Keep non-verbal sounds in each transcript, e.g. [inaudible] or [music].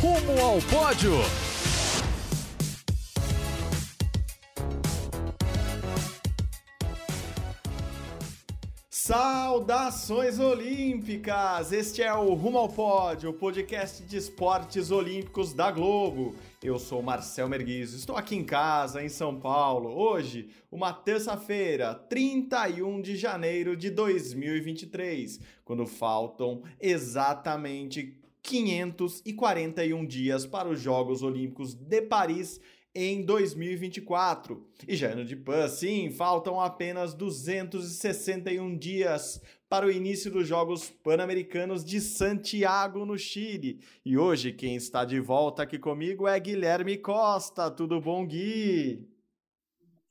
Rumo ao pódio! Saudações olímpicas! Este é o Rumo ao Pódio, o podcast de esportes olímpicos da Globo. Eu sou Marcel Merguizo, estou aqui em casa, em São Paulo. Hoje, uma terça-feira, 31 de janeiro de 2023, quando faltam exatamente 541 dias para os Jogos Olímpicos de Paris em 2024. E já ano de PAN, sim, faltam apenas 261 dias para o início dos Jogos Pan-Americanos de Santiago, no Chile. E hoje quem está de volta aqui comigo é Guilherme Costa. Tudo bom, Gui?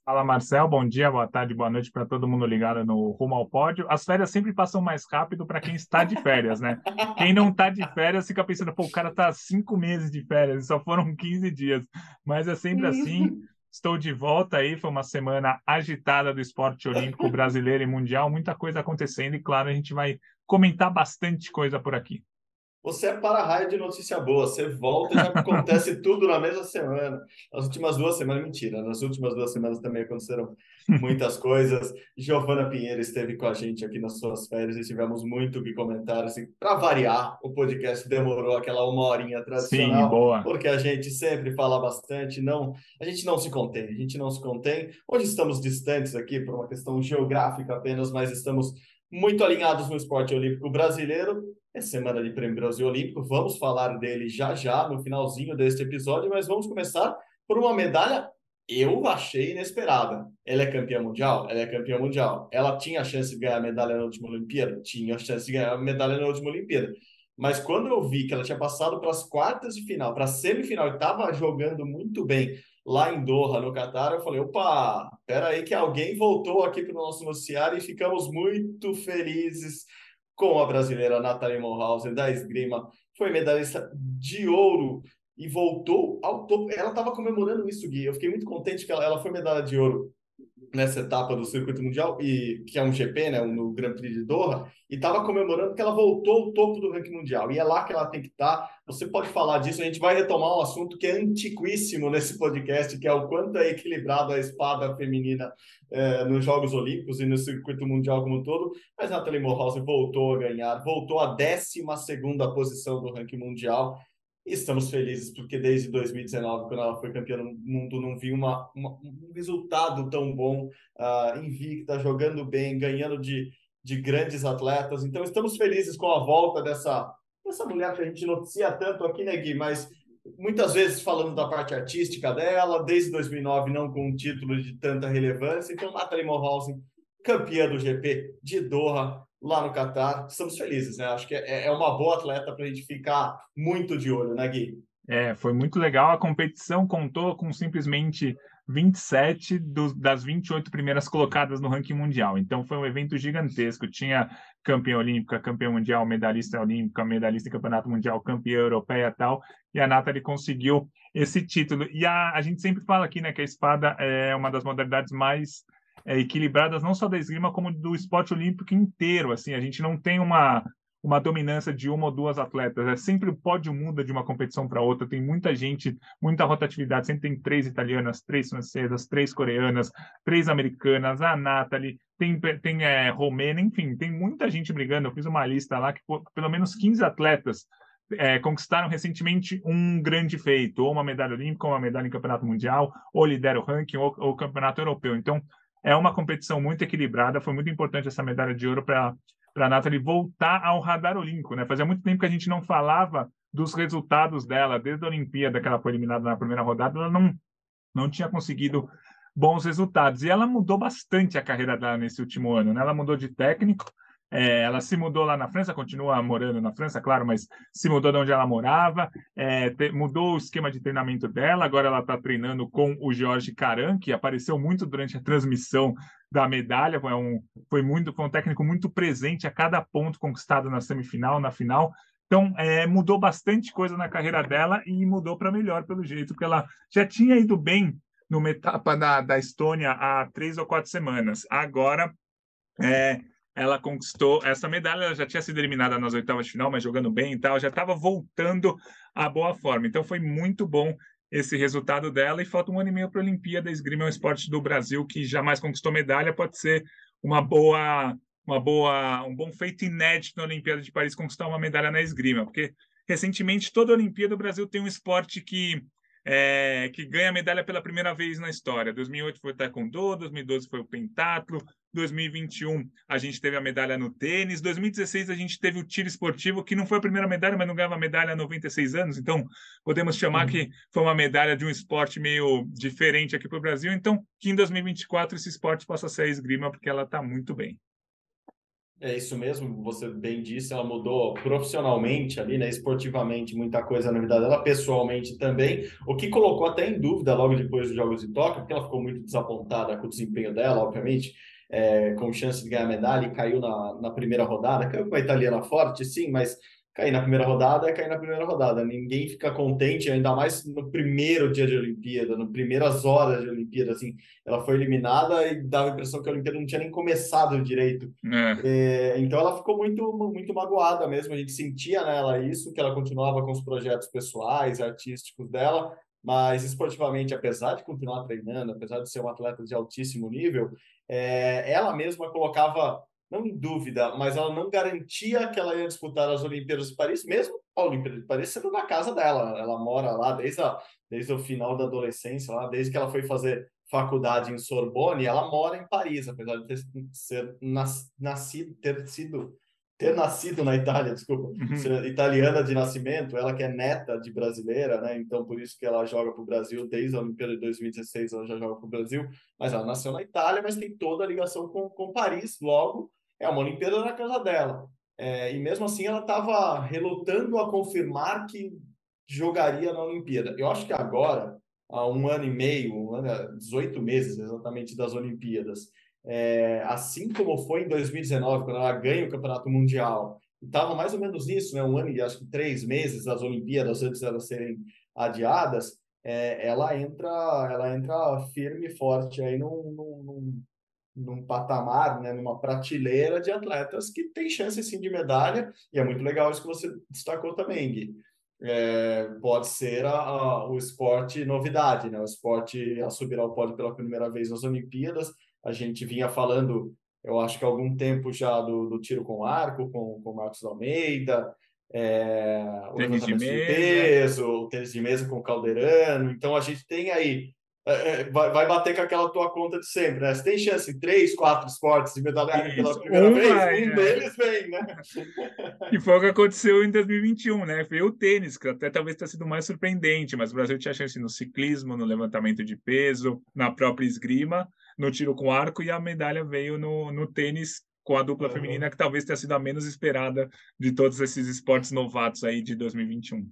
Fala Marcel, bom dia, boa tarde, boa noite para todo mundo ligado no Rumo ao Pódio. As férias sempre passam mais rápido para quem está de férias, né? Quem não está de férias fica pensando, pô, o cara tá cinco meses de férias, só foram 15 dias. Mas é sempre assim. Estou de volta aí, foi uma semana agitada do esporte olímpico brasileiro e mundial, muita coisa acontecendo e claro, a gente vai comentar bastante coisa por aqui. Você é para-raio de notícia boa. Você volta e já [laughs] acontece tudo na mesma semana. Nas últimas duas semanas, mentira. Nas últimas duas semanas também aconteceram muitas [laughs] coisas. Giovana Pinheiro esteve com a gente aqui nas suas férias e tivemos muito o que comentar. Assim, para variar, o podcast demorou aquela uma horinha tradicional. Sim, boa. Porque a gente sempre fala bastante. Não, a gente não se contém. A gente não se contém. Hoje estamos distantes aqui por uma questão geográfica apenas, mas estamos muito alinhados no esporte olímpico brasileiro. É semana de Prêmio Brasil Olímpico, vamos falar dele já já no finalzinho deste episódio, mas vamos começar por uma medalha eu achei inesperada. Ela é campeã mundial? Ela é campeã mundial. Ela tinha a chance de ganhar medalha na última Olimpíada? Tinha a chance de ganhar medalha na última Olimpíada. Mas quando eu vi que ela tinha passado para as quartas de final, para a semifinal, e estava jogando muito bem lá em Doha, no Catar, eu falei, opa, espera aí que alguém voltou aqui para o nosso noticiário e ficamos muito felizes com a brasileira Nathalie Monhausen da esgrima, foi medalhista de ouro e voltou ao topo. Ela estava comemorando isso, Gui. Eu fiquei muito contente que ela, ela foi medalha de ouro nessa etapa do circuito mundial e que é um GP, né, no Grand Prix de Doha, e estava comemorando que ela voltou ao topo do ranking mundial. E é lá que ela tem que estar. Tá. Você pode falar disso, a gente vai retomar um assunto que é antiquíssimo nesse podcast, que é o quanto é equilibrado a espada feminina eh, nos Jogos Olímpicos e no circuito mundial como um todo. Mas Nathalie Morhausen voltou a ganhar, voltou à 12 segunda posição do ranking mundial estamos felizes porque desde 2019, quando ela foi campeã do mundo, não vi uma, uma um resultado tão bom, uh, invicta, jogando bem, ganhando de, de grandes atletas. Então, estamos felizes com a volta dessa, dessa mulher que a gente noticia tanto aqui, né, Gui? Mas muitas vezes falando da parte artística dela, desde 2009 não com um título de tanta relevância. Então, Nathalie Morhausen, campeã do GP de Doha, lá no Catar. Estamos felizes, né? Acho que é, é uma boa atleta para a gente ficar muito de olho, né, Gui? É, foi muito legal. A competição contou com simplesmente 27 dos, das 28 primeiras colocadas no ranking mundial. Então foi um evento gigantesco. Tinha campeã olímpica, campeã mundial, medalhista olímpica, medalhista em campeonato mundial, campeã europeia tal. E a Nathalie conseguiu esse título. E a, a gente sempre fala aqui né, que a espada é uma das modalidades mais é, equilibradas não só da esgrima como do esporte olímpico inteiro. Assim, a gente não tem uma uma dominância de uma ou duas atletas. É sempre o pódio muda de uma competição para outra. Tem muita gente, muita rotatividade. Sempre tem três italianas, três francesas, três coreanas, três americanas, a Nathalie, tem, tem é, romena, enfim, tem muita gente brigando. Eu fiz uma lista lá que pelo menos 15 atletas é, conquistaram recentemente um grande feito, ou uma medalha olímpica, ou uma medalha em campeonato mundial, ou lidera o ranking, ou, ou campeonato europeu. Então, é uma competição muito equilibrada. Foi muito importante essa medalha de ouro para a Nathalie voltar ao radar olímpico. Né? Fazia muito tempo que a gente não falava dos resultados dela, desde a Olimpíada, que ela foi eliminada na primeira rodada, ela não, não tinha conseguido bons resultados. E ela mudou bastante a carreira dela nesse último ano. Né? Ela mudou de técnico, É, ela se mudou lá na França, continua morando na França, claro, mas se mudou de onde ela morava, é, te, mudou o esquema de treinamento dela. Agora ela está treinando com o Jorge Caran, que apareceu muito durante a transmissão da medalha. Foi um, foi muito, foi um técnico muito presente a cada ponto conquistado na semifinal, na final. Então, é, mudou bastante coisa na carreira dela e mudou para melhor, pelo jeito, porque ela já tinha ido bem numa etapa da, da Estônia há três ou quatro semanas. Agora, é, ela conquistou essa medalha, ela já tinha sido eliminada nas oitavas de final, mas jogando bem e tal, já estava voltando à boa forma. Então foi muito bom esse resultado dela e falta um ano e meio para a Olimpíada. Esgrima é um esporte do Brasil que jamais conquistou medalha, pode ser uma boa, uma boa, um bom feito inédito na Olimpíada de Paris conquistar uma medalha na esgrima, porque recentemente toda a Olimpíada o Brasil tem um esporte que é, que ganha medalha pela primeira vez na história. 2008 foi o taekwondo, 2012 foi o pentatlo, 2021 a gente teve a medalha no tênis, 2016 a gente teve o tiro esportivo, que não foi a primeira medalha, mas não ganhava medalha há 96 anos, então podemos chamar uhum. que foi uma medalha de um esporte meio diferente aqui para o Brasil, então que em 2024 esse esporte possa ser a esgrima, porque ela está muito bem. É isso mesmo, você bem disse, ela mudou profissionalmente ali, né, esportivamente, muita coisa na vida dela, pessoalmente também, o que colocou até em dúvida logo depois dos Jogos de Tóquio, porque ela ficou muito desapontada com o desempenho dela, obviamente, é, com chance de ganhar medalha e caiu na, na primeira rodada. Caiu com a italiana forte, sim, mas cair na primeira rodada é cair na primeira rodada. Ninguém fica contente, ainda mais no primeiro dia de Olimpíada, nas primeiras horas de Olimpíada. Assim, ela foi eliminada e dava a impressão que a Olimpíada não tinha nem começado direito. É. É, então ela ficou muito, muito magoada mesmo. A gente sentia nela isso, que ela continuava com os projetos pessoais, artísticos dela, mas esportivamente, apesar de continuar treinando, apesar de ser uma atleta de altíssimo nível, é, ela mesma colocava, não em dúvida, mas ela não garantia que ela ia disputar as Olimpíadas de Paris, mesmo a Olimpíada de Paris sendo na casa dela. Ela mora lá desde, a, desde o final da adolescência, lá, desde que ela foi fazer faculdade em Sorbonne, ela mora em Paris, apesar de ter, ser nas, nascido, ter sido ter nascido na Itália, desculpa, uhum. italiana de nascimento, ela que é neta de brasileira, né? Então por isso que ela joga para o Brasil desde a Olimpíada de 2016, ela já joga para o Brasil, mas ela nasceu na Itália, mas tem toda a ligação com, com Paris. Logo, é uma Olimpíada na casa dela. É, e mesmo assim, ela estava relutando a confirmar que jogaria na Olimpíada. Eu acho que agora, há um ano e meio, um ano, 18 meses exatamente das Olimpíadas, é, assim como foi em 2019, quando ela ganha o Campeonato Mundial, estava mais ou menos nisso, né? um ano e acho que três meses das Olimpíadas antes de elas serem adiadas, é, ela entra ela entra firme e forte aí num, num, num, patamar, né? numa prateleira de atletas que tem chance sim de medalha, e é muito legal isso que você destacou também, Gui. É, pode ser a, a, o esporte novidade, né? o esporte a subir ao pódio pela primeira vez nas Olimpíadas, a gente vinha falando, eu acho que há algum tempo já do, do tiro com arco, com, com Marcos Almeida, é, o tênis de, mesa. de peso, o tênis de mesa com o Calderano. Então a gente tem aí é, é, vai, vai bater com aquela tua conta de sempre, né? Você tem chance em três, quatro esportes de medalha pela primeira um vez, vai, um é. deles vem, né? [laughs] E foi o que aconteceu em 2021, né? Foi o tênis, que até talvez tenha sido mais surpreendente, mas o Brasil tinha chance no ciclismo, no levantamento de peso, na própria esgrima no tiro com arco e a medalha veio no, no tênis com a dupla uhum. feminina, que talvez tenha sido a menos esperada de todos esses esportes novatos aí de 2021.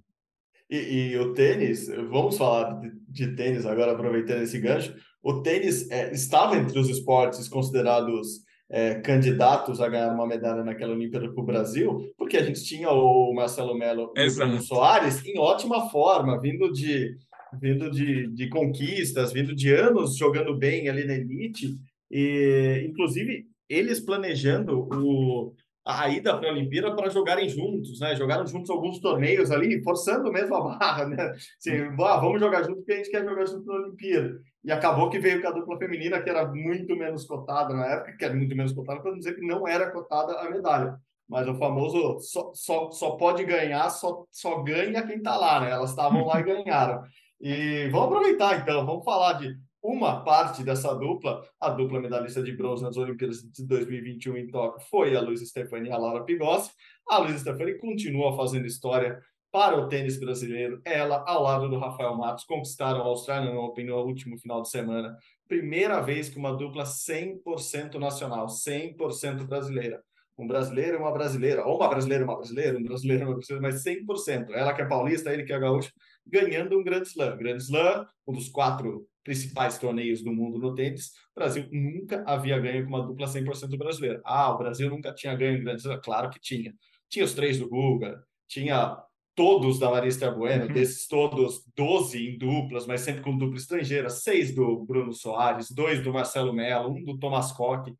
E, e o tênis, vamos falar de, de, tênis agora, aproveitando esse gancho. O tênis é, estava entre os esportes considerados é, candidatos a ganhar uma medalha naquela Olimpíada para o Brasil, porque a gente tinha o Marcelo Melo e o Soares em ótima forma, vindo de vindo de, de conquistas, vindo de anos jogando bem ali na elite, e inclusive eles planejando o, a ida para a Olimpíada para jogarem juntos, né? Jogaram juntos alguns torneios ali, forçando mesmo a barra, né? Assim, ah, vamos jogar junto porque a gente quer jogar junto na Olimpíada. E acabou que veio com a dupla feminina, que era muito menos cotada na época, que era muito menos cotada, para dizer que não era cotada a medalha. Mas o famoso só, só, só pode ganhar, só, só ganha quem está lá, né? Elas estavam lá e ganharam. E vamos aproveitar então, vamos falar de uma parte dessa dupla, a dupla medalhista de bronze nas Olimpíadas de 2021 em Tóquio foi a Luiz Stefani e a Laura Pigossi. A Luiz Stefani continua fazendo história para o tênis brasileiro. Ela, ao lado do Rafael Matos, conquistaram o Australian Open no último final de semana. Primeira vez que uma dupla 100% nacional, 100% brasileira. um brasileiro e uma brasileira, ou uma brasileira e uma brasileira, um brasileiro e uma brasileira, mas 100%. Ela que é paulista, ele que é gaúcho, ganhando um grande slam. Grande slam, um dos quatro principais torneios do mundo no tênis, o Brasil nunca havia ganho com uma dupla 100% brasileira. Ah, o Brasil nunca tinha ganho em Grande Slam? Claro que tinha. Tinha os três do Guga, tinha todos da Marista Bueno, uhum. desses todos, 12 em duplas, mas sempre com dupla estrangeira, seis do Bruno Soares, dois do Marcelo Mello, um do Thomas Koch.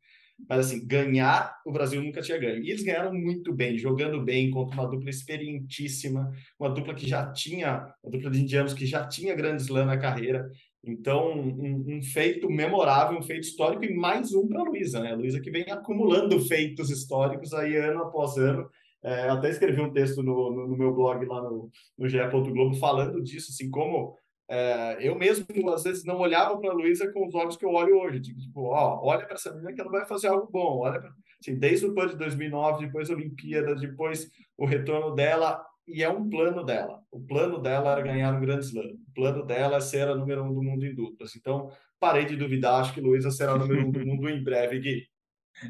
Mas assim, ganhar o Brasil nunca tinha ganho. E eles ganharam muito bem, jogando bem contra uma dupla experientíssima, uma dupla que já tinha, uma dupla de indianos que já tinha grande slam na carreira. Então, um, um, feito memorável, um feito histórico e mais um para a Luísa, né? A Luísa que vem acumulando feitos históricos aí ano após ano. É, até escrevi um texto no, no, no meu blog lá no, no GE. Globo falando disso, assim, como é, eu mesmo, às vezes, não olhava para a Luísa com os olhos que eu olho hoje. Tipo, ó, olha para essa menina que ela vai fazer algo bom. Olha pra... assim, desde o PAN de 2009, depois a Olimpíada, depois o retorno dela, e é um plano dela. O plano dela era ganhar um grande slam. O plano dela é ser a número um do mundo em duplas. Então, parei de duvidar, acho que Luísa será a número um do mundo em breve, Gui.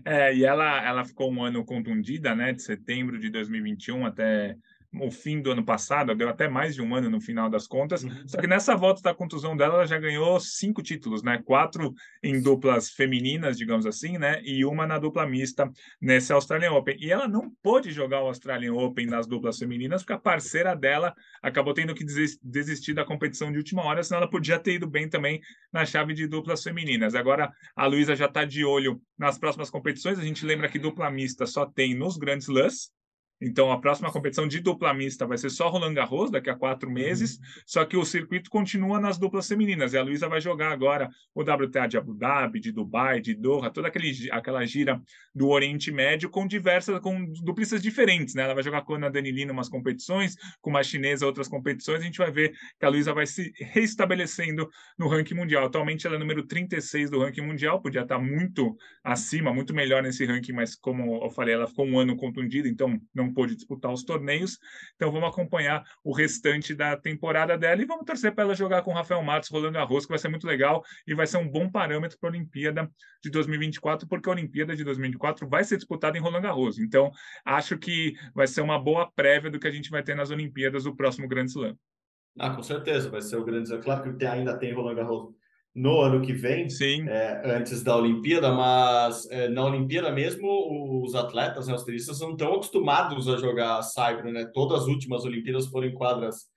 É, e ela, ela ficou um ano contundida, né, de setembro de 2021 até o fim do ano passado, deu até mais de um ano no final das contas. Uhum. Só que nessa volta da contusão dela, ela já ganhou cinco títulos, né? Quatro em duplas femininas, digamos assim, né? E uma na dupla mista nesse Australian Open. E ela não pôde jogar o Australian Open nas duplas femininas, porque a parceira dela acabou tendo que desistir da competição de última hora, senão ela podia ter ido bem também na chave de duplas femininas. Agora a Luísa já está de olho nas próximas competições. A gente lembra que dupla mista só tem nos grandes lãs, então, a próxima competição de dupla mista vai ser só Roland Garros, daqui a quatro meses, uhum. só que o circuito continua nas duplas femininas. E a Luísa vai jogar agora o WTA de Abu Dhabi, de Dubai, de Doha, toda aquele, aquela gira do Oriente Médio com diversas, com duplistas diferentes, né? Ela vai jogar com a Ana Danilina umas competições, com uma chinesa outras competições. A gente vai ver que a Luísa vai se reestabelecendo no ranking mundial. Atualmente ela é número 36 do ranking mundial, podia estar muito acima, muito melhor nesse ranking, mas como eu falei, ela ficou um ano contundida, então não não pôde disputar os torneios. Então vamos acompanhar o restante da temporada dela e vamos torcer para ela jogar com o Rafael Matos rolando arroz, que vai ser muito legal e vai ser um bom parâmetro para a Olimpíada de 2024, porque a Olimpíada de 2024 vai ser disputada em Roland Garros. Então acho que vai ser uma boa prévia do que a gente vai ter nas Olimpíadas do próximo Grande Slam. Ah, com certeza, vai ser o Grande. Claro que ainda tem Roland Garros no ano que vem, é, antes da Olimpíada, mas é, na Olimpíada mesmo os atletas, né, os tenistas, não estão acostumados a jogar saibro, né? Todas as últimas Olimpíadas foram em quadras,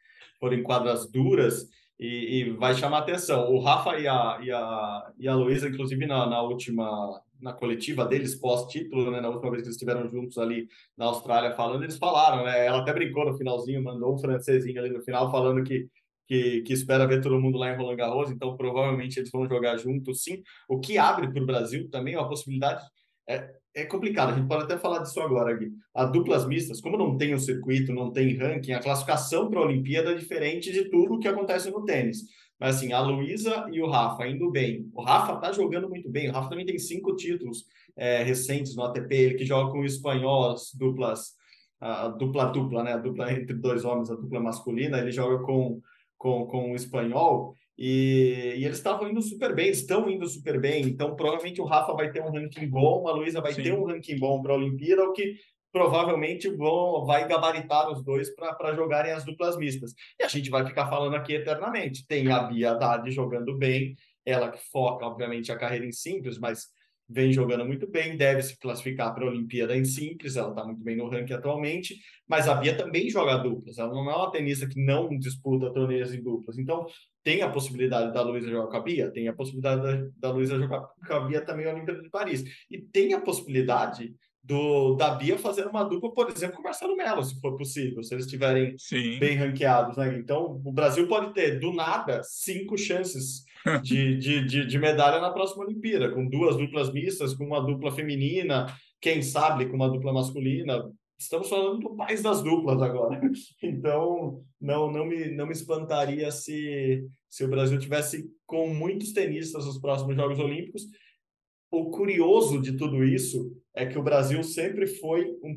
foram em quadras duras e, e vai chamar atenção. O Rafa e a, e a, e a Luísa, inclusive na, na última na coletiva deles pós-título, né, na última vez que eles estiveram juntos ali na Austrália falando, eles falaram, né, ela até brincou no finalzinho, mandou um francesinho ali no final falando que que, que espera ver todo mundo lá em Roland Garros, então provavelmente eles vão jogar juntos, sim. O que abre para o Brasil também uma possibilidade. É, é complicado, a gente pode até falar disso agora, Gui. A duplas mistas, como não tem o circuito, não tem ranking, a classificação para a Olimpíada é diferente de tudo o que acontece no tênis. Mas assim, a Luísa e o Rafa indo bem. O Rafa tá jogando muito bem. O Rafa também tem cinco títulos é, recentes no ATP. Ele que joga com o espanhol, as duplas, a dupla dupla, né? A dupla entre dois homens, a dupla masculina. Ele joga com com, com o espanhol, e, e eles estavam indo super bem, estão indo super bem, então provavelmente o Rafa vai ter um ranking bom, a Luísa vai Sim. ter um ranking bom para a Olimpíada, o que provavelmente vão, vai gabaritar os dois para jogarem as duplas mistas. E a gente vai ficar falando aqui eternamente. Tem a Bia Haddad jogando bem, ela que foca, obviamente, a carreira em simples, mas vem jogando muito bem, deve se classificar para a Olimpíada em simples, ela está muito bem no ranking atualmente, mas a Bia também joga duplas, ela não é uma tenista que não disputa torneios em duplas, então tem a possibilidade da Luísa jogar com a Bia, tem a possibilidade da, da Luísa jogar com a Bia também na Olimpíada de Paris, e tem a possibilidade do da Bia fazer uma dupla, por exemplo, com o Marcelo Melo, se for possível, se eles estiverem bem ranqueados, né? Então, o Brasil pode ter, do nada, cinco chances de, de, de, de, medalha na próxima Olimpíada, com duas duplas mistas, com uma dupla feminina, quem sabe com uma dupla masculina. Estamos falando do país das duplas agora. [laughs] Então, não, não, me, não me espantaria se, se o Brasil tivesse com muitos tenistas nos próximos Jogos Olímpicos. O curioso de tudo isso é que o Brasil sempre foi um.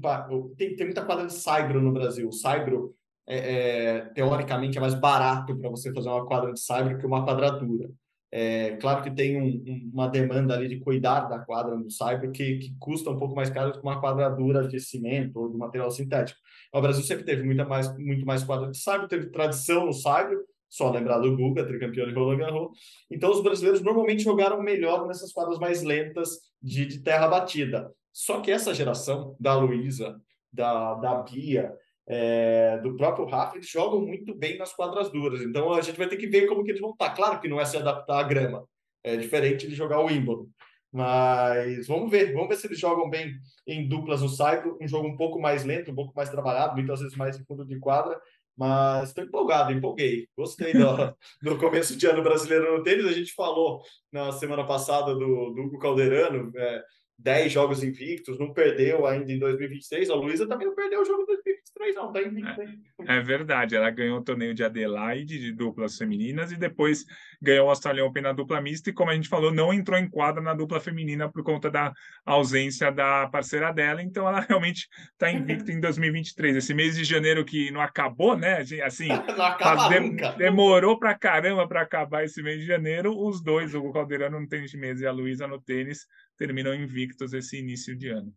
Tem, tem muita quadra de saibro no Brasil. O saibro é, é, teoricamente é mais barato para você fazer uma quadra de saibro que uma quadratura. É, claro que tem um, uma demanda ali de cuidar da quadra no Cyber que, que custa um pouco mais caro do que uma quadra dura de cimento ou de material sintético. O Brasil sempre teve muita mais, muito mais quadra de Cyber, teve tradição no Cyber, só lembrar do Guga, tricampeão de Roland Garros. Então, os brasileiros normalmente jogaram melhor nessas quadras mais lentas de, de terra batida. Só que essa geração da Luísa, da, da Bia, é, do próprio Rafa, eles jogam muito bem nas quadras duras. Então a gente vai ter que ver como que eles vão estar. Claro que não é se adaptar à grama, é diferente de jogar o Wimbledon. Mas vamos ver, vamos ver se eles jogam bem em duplas no Saibro, um jogo um pouco mais lento, um pouco mais trabalhado, muitas vezes mais em fundo de quadra. Mas estou empolgado, empolguei. Gostei do, [laughs] do começo de ano brasileiro no tênis. A gente falou na semana passada do, do Hugo Calderano, é, 10 jogos invictos, não perdeu ainda em 2023. A Luísa também não perdeu o jogo em 2023, não, tá invicta. É, é verdade, ela ganhou o torneio de Adelaide de duplas femininas e depois ganhou o Australian Open na dupla mista e, como a gente falou, não entrou em quadra na dupla feminina por conta da ausência da parceira dela, então ela [laughs] realmente está invicta em 2023. Esse mês de janeiro que não acabou, né? Assim, [laughs] acaba de, demorou pra caramba para acabar esse mês de janeiro. Os dois, o Caldeirano no tênis de mesa e a Luísa no tênis, terminam invictos esse início de ano.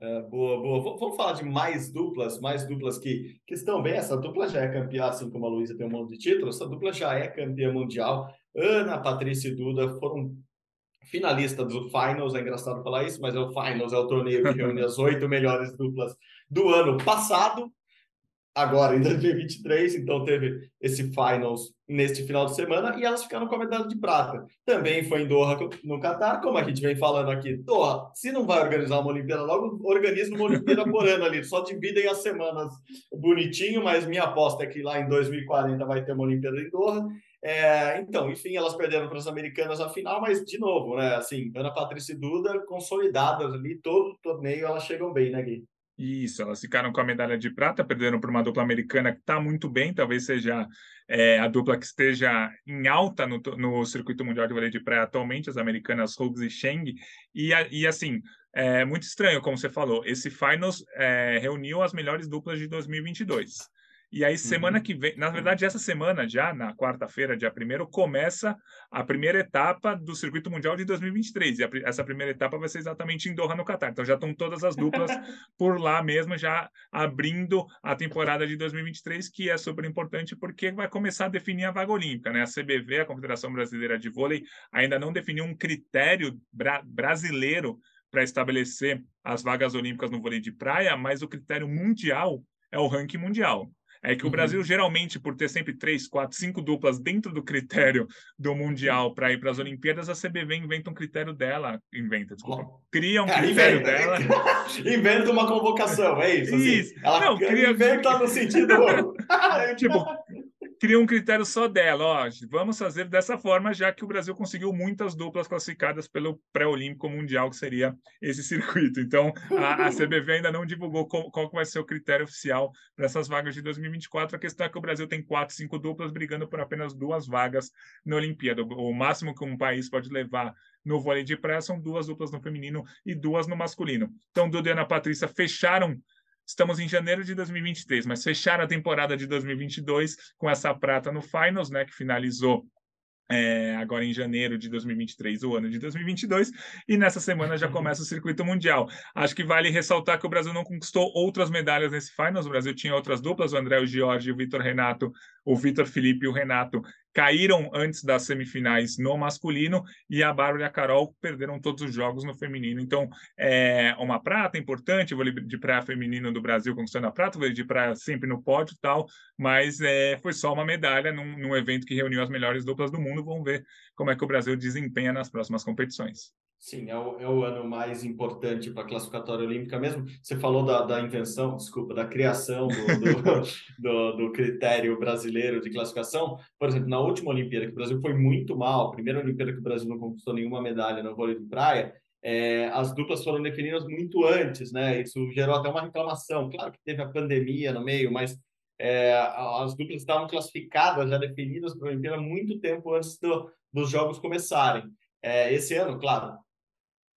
É, boa, boa. Vamos falar de mais duplas, mais duplas que, que estão bem. Essa dupla já é campeã, assim como a Luísa tem um monte de títulos, essa dupla já é campeã mundial. Ana, Patrícia e Duda foram finalistas do Finals, é engraçado falar isso, mas é o Finals, é o torneio que reúne as [laughs] oito melhores duplas do ano passado agora em [laughs] 2023, então teve esse finals neste final de semana e elas ficaram com a medalha de prata. Também foi em Doha, no Catar, como a gente vem falando aqui. Doha, se não vai organizar uma Olimpíada logo, organiza uma Olimpíada [laughs] por ano ali, só dividem as semanas bonitinho, mas minha aposta é que lá em 2040 vai ter uma Olimpíada em Doha. É, então, enfim, elas perderam para as americanas a final, mas de novo, né? Assim, Ana Patrícia e Duda consolidadas ali, todo torneio elas chegam bem, né, Gui? Isso, elas ficaram com a medalha de prata, perderam para uma dupla americana que está muito bem, talvez seja é, a dupla que esteja em alta no, no circuito mundial de vôlei de praia atualmente, as americanas Hughes e Cheng. E, e assim, é muito estranho, como você falou, esse Finals é, reuniu as melhores duplas de 2022. E aí, semana uhum. que vem, na verdade, essa semana, já na quarta-feira, dia 1 começa a primeira etapa do Circuito Mundial de 2023. E a, essa primeira etapa vai ser exatamente em Doha, no Catar. Então, já estão todas as duplas [laughs] por lá mesmo, já abrindo a temporada de 2023, que é super importante porque vai começar a definir a vaga olímpica. Né? A CBV, a Confederação Brasileira de Vôlei, ainda não definiu um critério bra brasileiro para estabelecer as vagas olímpicas no vôlei de praia, mas o critério mundial é o ranking mundial. É que o Brasil, uhum. geralmente, por ter sempre três, quatro, cinco duplas dentro do critério do Mundial para ir para as Olimpíadas, a CBV inventa um critério dela. Inventa, desculpa. Cria um é, critério inventa, dela. [laughs] inventa uma convocação, é isso? Assim. Isso. Ela Não, cria... inventa no sentido. [laughs] [laughs] tipo, cria um critério só dela. Ó, vamos fazer dessa forma, já que o Brasil conseguiu muitas duplas classificadas pelo pré-olímpico mundial, que seria esse [laughs] circuito. Então, a, a [laughs] CBV ainda não divulgou qual, qual, vai ser o critério oficial para essas vagas de 2024. A questão é que o Brasil tem quatro, cinco duplas brigando por apenas duas vagas na Olimpíada. O, máximo que um país pode levar no vôlei de praia são duas duplas no feminino e duas no masculino. Então, Duda e Ana Patrícia fecharam Estamos em janeiro de 2023, mas fecharam a temporada de 2022 com essa prata no Finals, né, que finalizou é, agora em janeiro de 2023, o ano de 2022, e nessa semana já começa o circuito mundial. Acho que vale ressaltar que o Brasil não conquistou outras medalhas nesse Finals, o Brasil tinha outras duplas, o André, o Jorge, o Vitor Renato, o Vitor Felipe e o Renato caíram antes das semifinais no masculino e a Bárbara e a Carol perderam todos os jogos no feminino. Então, é uma prata importante, vôlei de praia feminino do Brasil conquistando a prata, vôlei de praia sempre no pódio e tal, mas é, foi só uma medalha num, num evento que reuniu as melhores duplas do mundo. Vamos ver como é que o Brasil desempenha nas próximas competições. Sim, é o, é o ano mais importante para a classificatória olímpica mesmo. Você falou da, da invenção, desculpa, da criação do, do, [laughs] do, do, critério brasileiro de classificação. Por exemplo, na última Olimpíada, que o Brasil foi muito mal, a primeira Olimpíada que o Brasil não conquistou nenhuma medalha no vôlei de praia, é, as duplas foram definidas muito antes, né? Isso gerou até uma reclamação. Claro que teve a pandemia no meio, mas é, as duplas estavam classificadas, já definidas para a Olimpíada muito tempo antes do, dos jogos começarem. É, esse ano, claro,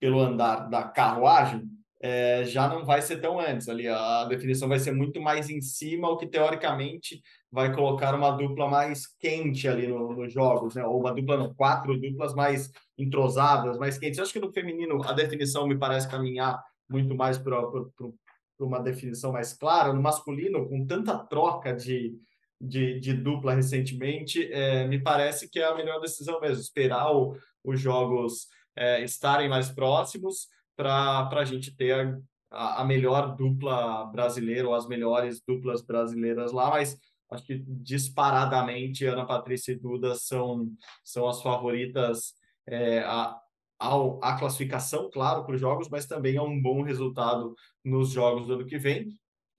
pelo andar da carruagem, é, já não vai ser tão antes ali. A definição vai ser muito mais em cima, o que teoricamente vai colocar uma dupla mais quente ali nos no jogos, né? Ou uma dupla, não, quatro duplas mais entrosadas, mais quentes. Eu acho que no feminino a definição me parece caminhar muito mais para uma definição mais clara. No masculino, com tanta troca de, de, de dupla recentemente, é, me parece que é a melhor decisão mesmo, esperar o, os jogos é, estarem mais próximos para a gente ter a, a melhor dupla brasileira ou as melhores duplas brasileiras lá, mas acho que disparadamente Ana Patrícia e Duda são, são as favoritas é, a, ao, a classificação, claro, para os jogos, mas também a um bom resultado nos jogos do ano que vem.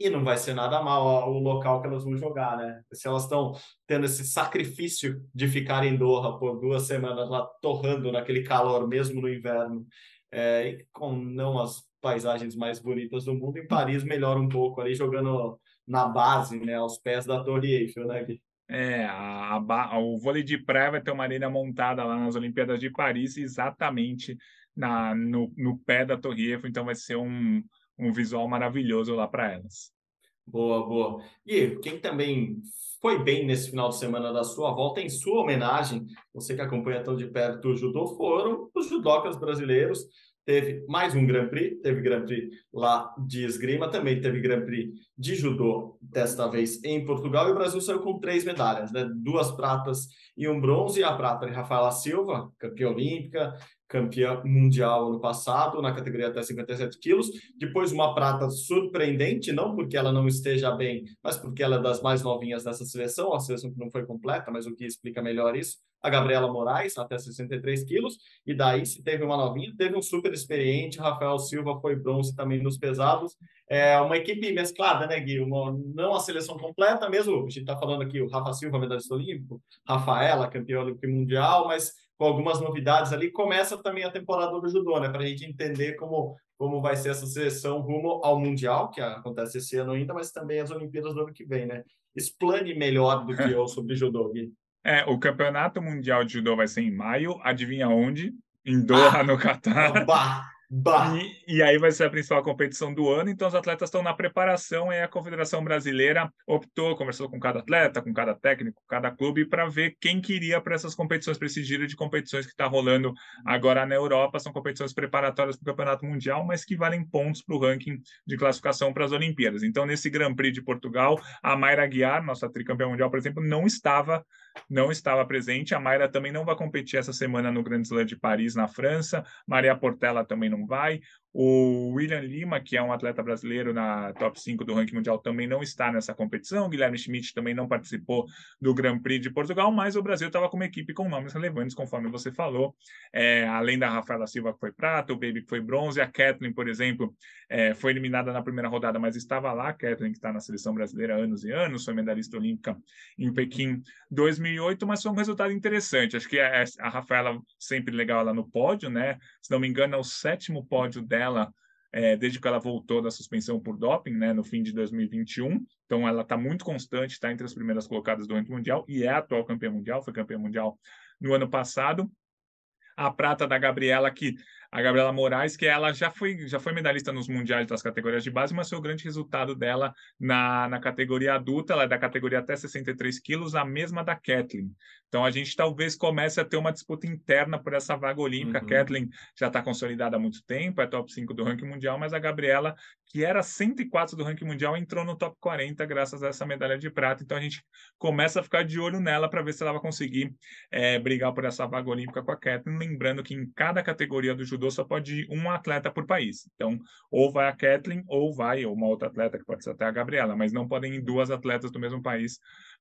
E não vai ser nada mal o local que elas vão jogar, né? Se elas estão tendo esse sacrifício de ficar em Doha por duas semanas lá torrando naquele calor, mesmo no inverno, é, com não as paisagens mais bonitas do mundo, em Paris melhora um pouco ali jogando na base, né, aos pés da Torre Eiffel, né, Gui? É, a, a, o vôlei de praia vai ter uma arena montada lá nas Olimpíadas de Paris, exatamente na, no, no pé da Torre Eiffel, então vai ser um, um visual maravilhoso lá para elas. Boa, boa. E quem também foi bem nesse final de semana da sua volta, em sua homenagem, você que acompanha tão de perto o judô, foram os judocas brasileiros teve mais um Grand Prix, teve Grand Prix lá de esgrima, também teve Grand Prix de judô, desta vez em Portugal, e o Brasil saiu com três medalhas, né? duas pratas e um bronze, a prata de Rafaela Silva, campeã olímpica, campeã mundial ano passado, na categoria até 57 quilos. Depois, uma prata surpreendente, não porque ela não esteja bem, mas porque ela é das mais novinhas dessa seleção, a seleção que não foi completa, mas o que explica melhor isso. A Gabriela Moraes, até 63 quilos, e daí, se teve uma novinha, teve um super experiente, Rafael Silva foi bronze também nos pesados. É uma equipe mesclada, né, Gui? Uma, não a seleção completa mesmo, a gente está falando aqui o Rafa Silva, medalhista olímpico, Rafaela, campeã olímpica mundial, mas com algumas novidades ali. Começa também a temporada do judô, né? Para a gente entender como, como vai ser essa seleção rumo ao Mundial, que acontece esse ano ainda, mas também as Olimpíadas do ano que vem, né? Explane melhor do que eu sobre judô, Gui. É, o Campeonato Mundial de Judô vai ser em maio. Adivinha onde? Em Doha, ah, no Catar. E, e, aí vai ser a principal competição do ano, então os atletas estão na preparação e a Confederação Brasileira optou, conversou com cada atleta, com cada técnico, com cada clube, para ver quem queria para essas competições, para esse giro de competições que está rolando agora na Europa. São competições preparatórias para o Campeonato Mundial, mas que valem pontos para o ranking de classificação para as Olimpíadas. Então, nesse Grand Prix de Portugal, a Mayra Guiar, nossa tricampeã mundial, por exemplo, não estava não estava presente. A Mayra também não vai competir essa semana no Grand Slam de Paris, na França. Maria Portela também não vai. O William Lima, que é um atleta brasileiro na top 5 do ranking mundial, também não está nessa competição. O Guilherme Schmidt também não participou do Grand Prix de Portugal, mas o Brasil estava com uma equipe com nomes relevantes, conforme você falou. É, além da Rafaela Silva, que foi prata, o Baby, que foi bronze, a Kathleen, por exemplo, é, foi eliminada na primeira rodada, mas estava lá. A Kathleen, que está na seleção brasileira há anos e anos, foi medalhista olímpica em Pequim 2008, mas foi um resultado interessante. Acho que a, a Rafaela sempre legal lá no pódio, né? Se não me engano, é o sétimo pódio dela ela é, desde que ela voltou da suspensão por doping, né, no fim de 2021. Então, ela está muito constante, está entre as primeiras colocadas do ranking mundial e é a atual campeã mundial, foi campeã mundial no ano passado. A prata da Gabriela, que a Gabriela Moraes, que ela já foi, já foi medalhista nos mundiais das categorias de base, mas foi o grande resultado dela na, na categoria adulta, ela é da categoria até 63 quilos, a mesma da Kathleen. Então a gente talvez comece a ter uma disputa interna por essa vaga olímpica. Uhum. A Kathleen já está consolidada há muito tempo, é top 5 do ranking mundial, mas a Gabriela, que era 104 do ranking mundial, entrou no top 40 graças a essa medalha de prata. Então a gente começa a ficar de olho nela para ver se ela vai conseguir é, brigar por essa vaga olímpica com a Kathleen. Lembrando que em cada categoria do judô só pode ir um atleta por país. Então, ou vai a Kathleen, ou vai uma outra atleta, que pode ser até a Gabriela, mas não podem ir duas atletas do mesmo país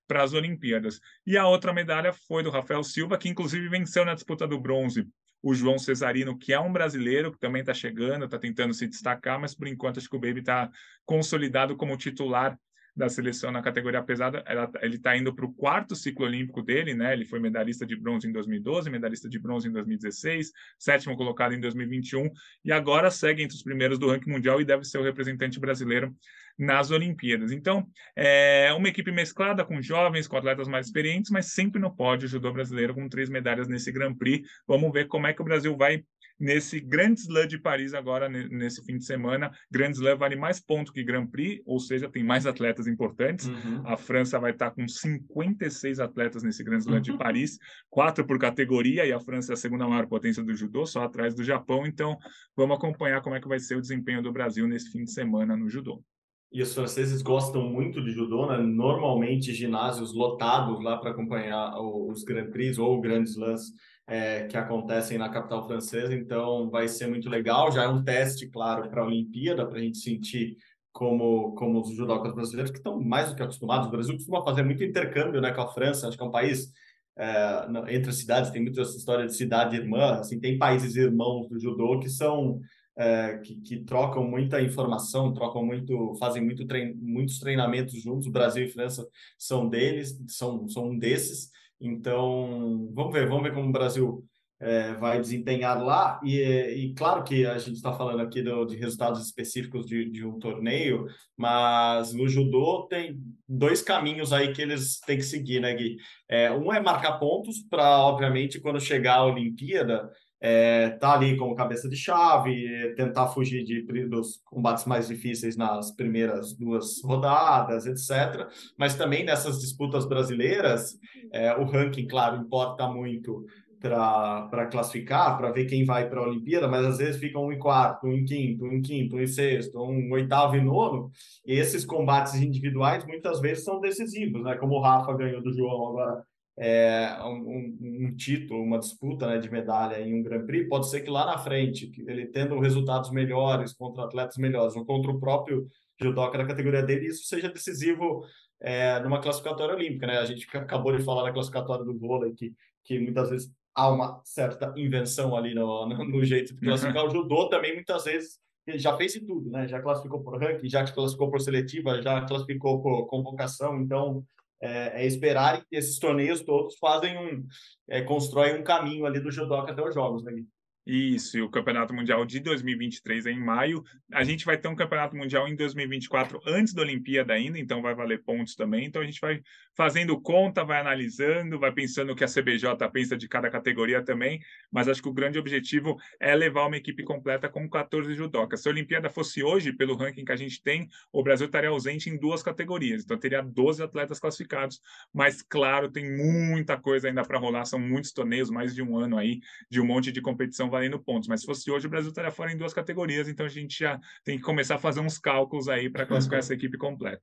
para as Olimpíadas. E a outra medalha foi do Rafael Silva, que inclusive venceu na disputa do bronze o João Cesarino, que é um brasileiro, que também está chegando, está tentando se destacar, mas por enquanto acho que o Baby está consolidado como titular da seleção na categoria pesada. Ela, ele está indo para o quarto ciclo olímpico dele, né? Ele foi medalhista de bronze em 2012, medalhista de bronze em 2016, sétimo colocado em 2021 e agora segue entre os primeiros do ranking mundial e deve ser o representante brasileiro nas Olimpíadas. Então, é uma equipe mesclada com jovens, com atletas mais experientes, mas sempre no pódio judô brasileiro com três medalhas nesse Grand Prix. Vamos ver como é que o Brasil vai nesse Grand Slam de Paris agora, nesse fim de semana. Grand Slam vale mais pontos que Grand Prix, ou seja, tem mais atletas importantes. Uhum. A França vai estar com 56 atletas nesse Grand Slam de uhum. Paris, quatro por categoria, e a França é a segunda maior potência do judô, só atrás do Japão. Então, vamos acompanhar como é que vai ser o desempenho do Brasil nesse fim de semana no judô. E os franceses gostam muito de judô, né? Normalmente ginásios lotados lá para acompanhar os Grand Prix ou grandes lãs é, que acontecem na capital francesa. Então vai ser muito legal. Já é um teste, claro, para a Olimpíada, para a gente sentir como, como os judocas brasileiros, que estão mais do que acostumados. O Brasil costuma fazer muito intercâmbio né, com a França, acho que é um país é, entre as cidades, tem muita história de cidade irmã, assim, tem países irmãos do judô que são é, que, que, trocam muita informação, trocam muito, fazem muito trein, muitos treinamentos juntos. O Brasil e França são deles, são, são um desses. Então, vamos ver, vamos ver como o Brasil é, vai desempenhar lá. E, e, claro que a gente está falando aqui do, de resultados específicos de, de, um torneio, mas no judô tem dois caminhos aí que eles têm que seguir, né, Gui? É, um é marcar pontos para, obviamente, quando chegar a Olimpíada, é, tá ali como cabeça de chave, tentar fugir de, dos combates mais difíceis nas primeiras duas rodadas, etc. Mas também nessas disputas brasileiras, é, o ranking, claro, importa muito para classificar, para ver quem vai para a Olimpíada, mas às vezes fica um em quarto, um em quinto, um em quinto, um em sexto, um oitavo e nono. E esses combates individuais muitas vezes são decisivos, né? Como o Rafa ganhou do João agora é, um, um, título, uma disputa né, de medalha em um Grand Prix, pode ser que lá na frente, ele tendo resultados melhores contra atletas melhores ou contra o próprio judoca da categoria dele, isso seja decisivo é, numa classificatória olímpica. Né? A gente acabou de falar na classificatória do vôlei que, que muitas vezes há uma certa invenção ali no, no, no jeito de classificar. O judô também muitas vezes já fez de tudo, né? Já classificou por ranking, já classificou por seletiva, já classificou por convocação. Então, é, é esperar que esses torneios todos fazem um, é, constroem um caminho ali do judoca até os jogos, né, Gui? Isso, e o Campeonato Mundial de 2023 é em maio. A gente vai ter um Campeonato Mundial em 2024 antes da Olimpíada ainda, então vai valer pontos também. Então a gente vai fazendo conta, vai analisando, vai pensando o que a CBJ pensa de cada categoria também. Mas acho que o grande objetivo é levar uma equipe completa com 14 judocas. Se a Olimpíada fosse hoje, pelo ranking que a gente tem, o Brasil estaria ausente em duas categorias. Então teria 12 atletas classificados. Mas claro, tem muita coisa ainda para rolar, são muitos torneios, mais de um ano aí, de um monte de competição valendo pontos. Mas se fosse hoje, o Brasil estaria fora em duas categorias, então a gente já tem que começar a fazer uns cálculos aí para classificar essa equipe completa.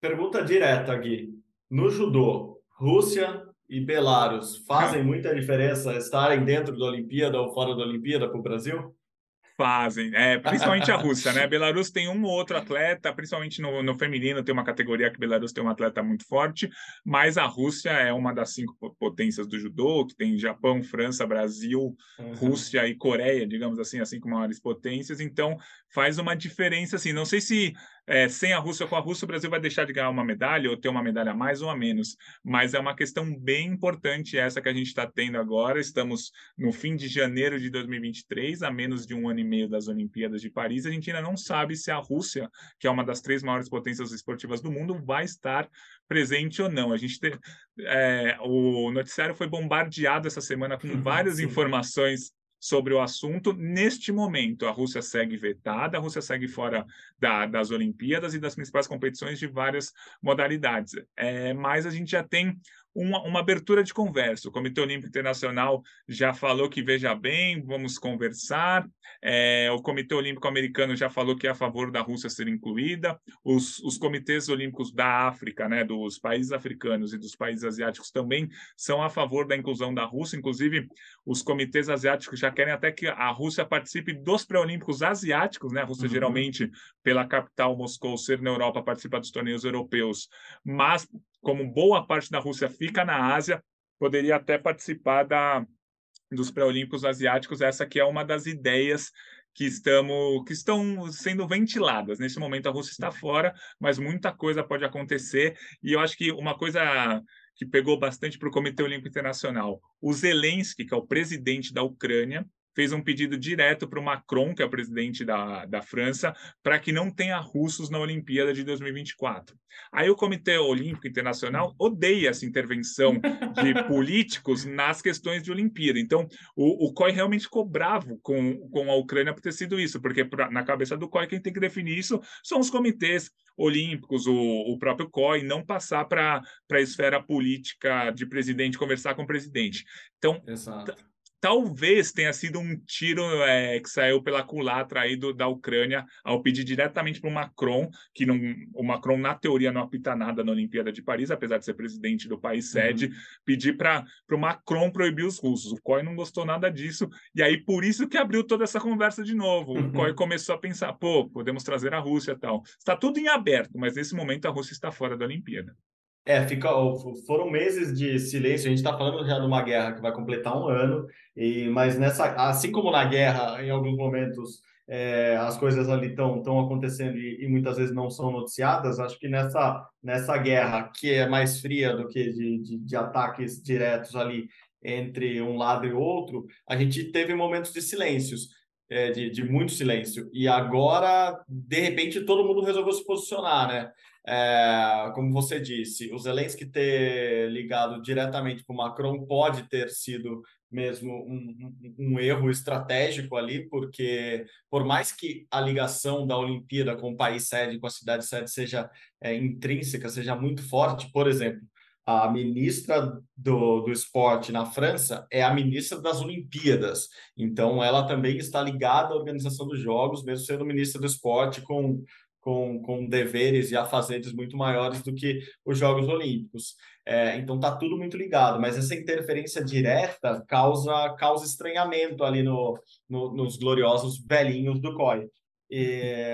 Pergunta direta, Gui. No judô, Rússia e Belarus fazem muita diferença estarem dentro da Olimpíada ou fora da Olimpíada para o Brasil? Fazem, é, principalmente a [laughs] Rússia, né? Belarus tem um ou outro atleta, principalmente no, no feminino, tem uma categoria que Belarus tem um atleta muito forte, mas a Rússia é uma das cinco potências do judô, que tem Japão, França, Brasil, uhum. Rússia e Coreia, digamos assim, as cinco maiores potências, então faz uma diferença, assim, não sei se é, sem a Rússia com a Rússia, o Brasil vai deixar de ganhar uma medalha ou ter uma medalha a mais ou a menos. Mas é uma questão bem importante essa que a gente está tendo agora. Estamos no fim de janeiro de 2023, a menos de um ano e meio das Olimpíadas de Paris. A gente ainda não sabe se a Rússia, que é uma das três maiores potências esportivas do mundo, vai estar presente ou não. A gente te, é, o noticiário foi bombardeado essa semana com uhum, [laughs] várias Sim. informações sobre o assunto. Neste momento, a Rússia segue vetada, a Rússia segue fora da, das Olimpíadas e das principais competições de várias modalidades. É, mas a gente já tem uma, uma, abertura de conversa. O Comitê Olímpico Internacional já falou que veja bem, vamos conversar. É, o Comitê Olímpico Americano já falou que é a favor da Rússia ser incluída. Os, os comitês olímpicos da África, né, dos países africanos e dos países asiáticos também são a favor da inclusão da Rússia. Inclusive, os comitês asiáticos já querem até que a Rússia participe dos pré-olímpicos asiáticos. Né? A Rússia, uhum. geralmente, pela capital Moscou ser na Europa, participa dos torneios europeus, mas como boa parte da Rússia fica na Ásia, poderia até participar da, dos pré-olímpicos asiáticos. Essa aqui é uma das ideias que, estamos, que estão sendo ventiladas. Nesse momento a Rússia está fora, mas muita coisa pode acontecer. E eu acho que uma coisa que pegou bastante para o Comitê Olímpico Internacional, o Zelensky, que é o presidente da Ucrânia, fez um pedido direto para o Macron, que é o presidente da, da França, para que não tenha russos na Olimpíada de 2024. Aí o Comitê Olímpico Internacional odeia essa intervenção de [laughs] políticos nas questões de Olimpíada. Então, o, o COI realmente ficou bravo com, com a Ucrânia por ter sido isso, porque pra, na cabeça do COI quem tem que definir isso são os comitês olímpicos, o, o próprio COI, não passar para a esfera política de presidente, conversar com o presidente. Então, Exato talvez tenha sido um tiro é, que saiu pela culatra aí do, da Ucrânia ao pedir diretamente para o Macron, que não, o Macron, na teoria, não apita nada na Olimpíada de Paris, apesar de ser presidente do país sede, uhum. pedir para o Macron proibir os russos. O COI não gostou nada disso, e aí por isso que abriu toda essa conversa de novo. O COI uhum. começou a pensar, pô, podemos trazer a Rússia e tal. Está tudo em aberto, mas nesse momento a Rússia está fora da Olimpíada. É, fica, foram meses de silêncio. A gente está falando já de uma guerra que vai completar um ano, e mas nessa, assim como na guerra, em alguns momentos é, as coisas ali estão tão acontecendo e, e, muitas vezes não são noticiadas, acho que nessa, nessa guerra, que é mais fria do que de, de, de ataques diretos ali entre um lado e outro, a gente teve momentos de silêncios. É, de, de muito silêncio. E agora, de repente, todo mundo resolveu se posicionar, né? É, como você disse, o Zelensky ter ligado diretamente para o Macron pode ter sido mesmo um, um, um, erro estratégico ali, porque por mais que a ligação da Olimpíada com o país sede, com a cidade sede, seja é, intrínseca, seja muito forte, por exemplo, a ministra do, do esporte na França é a ministra das Olimpíadas, então ela também está ligada à organização dos Jogos, mesmo sendo ministra do esporte, com com, com deveres e afazeres muito maiores do que os Jogos Olímpicos. É, então tá tudo muito ligado, mas essa interferência direta causa, causa estranhamento ali no, no nos gloriosos velhinhos do COI. E,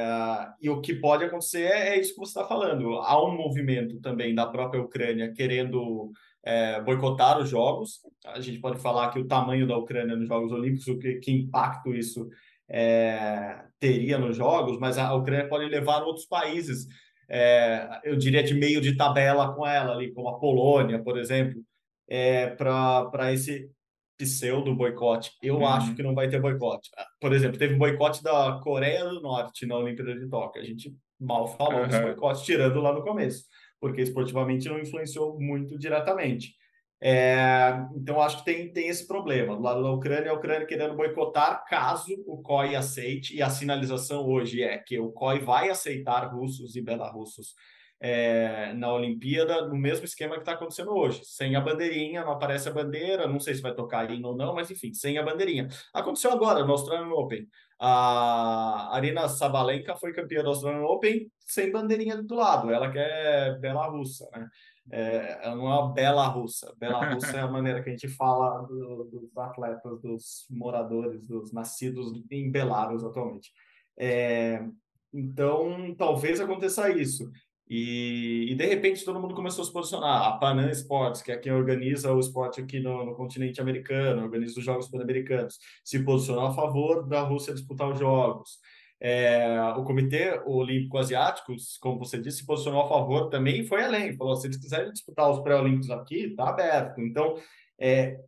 e, o que pode acontecer é, é isso que você está falando. Há um movimento também da própria Ucrânia querendo é, boicotar os jogos. A gente pode falar que o tamanho da Ucrânia nos Jogos Olímpicos, o que, que impacto isso é, teria nos jogos, mas a Ucrânia pode levar outros países, é, eu diria, de meio de tabela com ela, ali, como a Polônia, por exemplo, é, para esse pseudo boicote. Eu uhum. acho que não vai ter boicote. Por exemplo, teve um boicote da Coreia do Norte na Olimpíada de Tóquio. A gente mal falou uhum. desse boicote, tirando lá no começo, porque esportivamente não influenciou muito diretamente. É, então, acho que tem, tem esse problema. Do lado da Ucrânia, a Ucrânia querendo boicotar caso o COI aceite, e a sinalização hoje é que o COI vai aceitar russos e belarussos é, na Olimpíada, no mesmo esquema que está acontecendo hoje. Sem a bandeirinha, não aparece a bandeira, não sei se vai tocar hino ou não, mas enfim, sem a bandeirinha. Aconteceu agora no Australian Open. A Arina Sabalenka foi campeã do Australian Open sem bandeirinha do lado, ela que é belarussa, né? É, é uma bela russa. Bela russa é a maneira que a gente fala do, dos atletas, dos moradores, dos nascidos em Belarus atualmente. É, então, talvez aconteça isso. E, e, de repente todo mundo começou a se posicionar. A Panam Sports, que é quem organiza o esporte aqui no, no continente americano, organiza os Jogos Pan-Americanos, se posicionou a favor da Rússia disputar os Jogos. É, o Comitê Olímpico Asiático, como você disse, se posicionou a favor também e foi além. Falou: se eles quiserem disputar os pré-olímpicos aqui, está aberto. Então, é,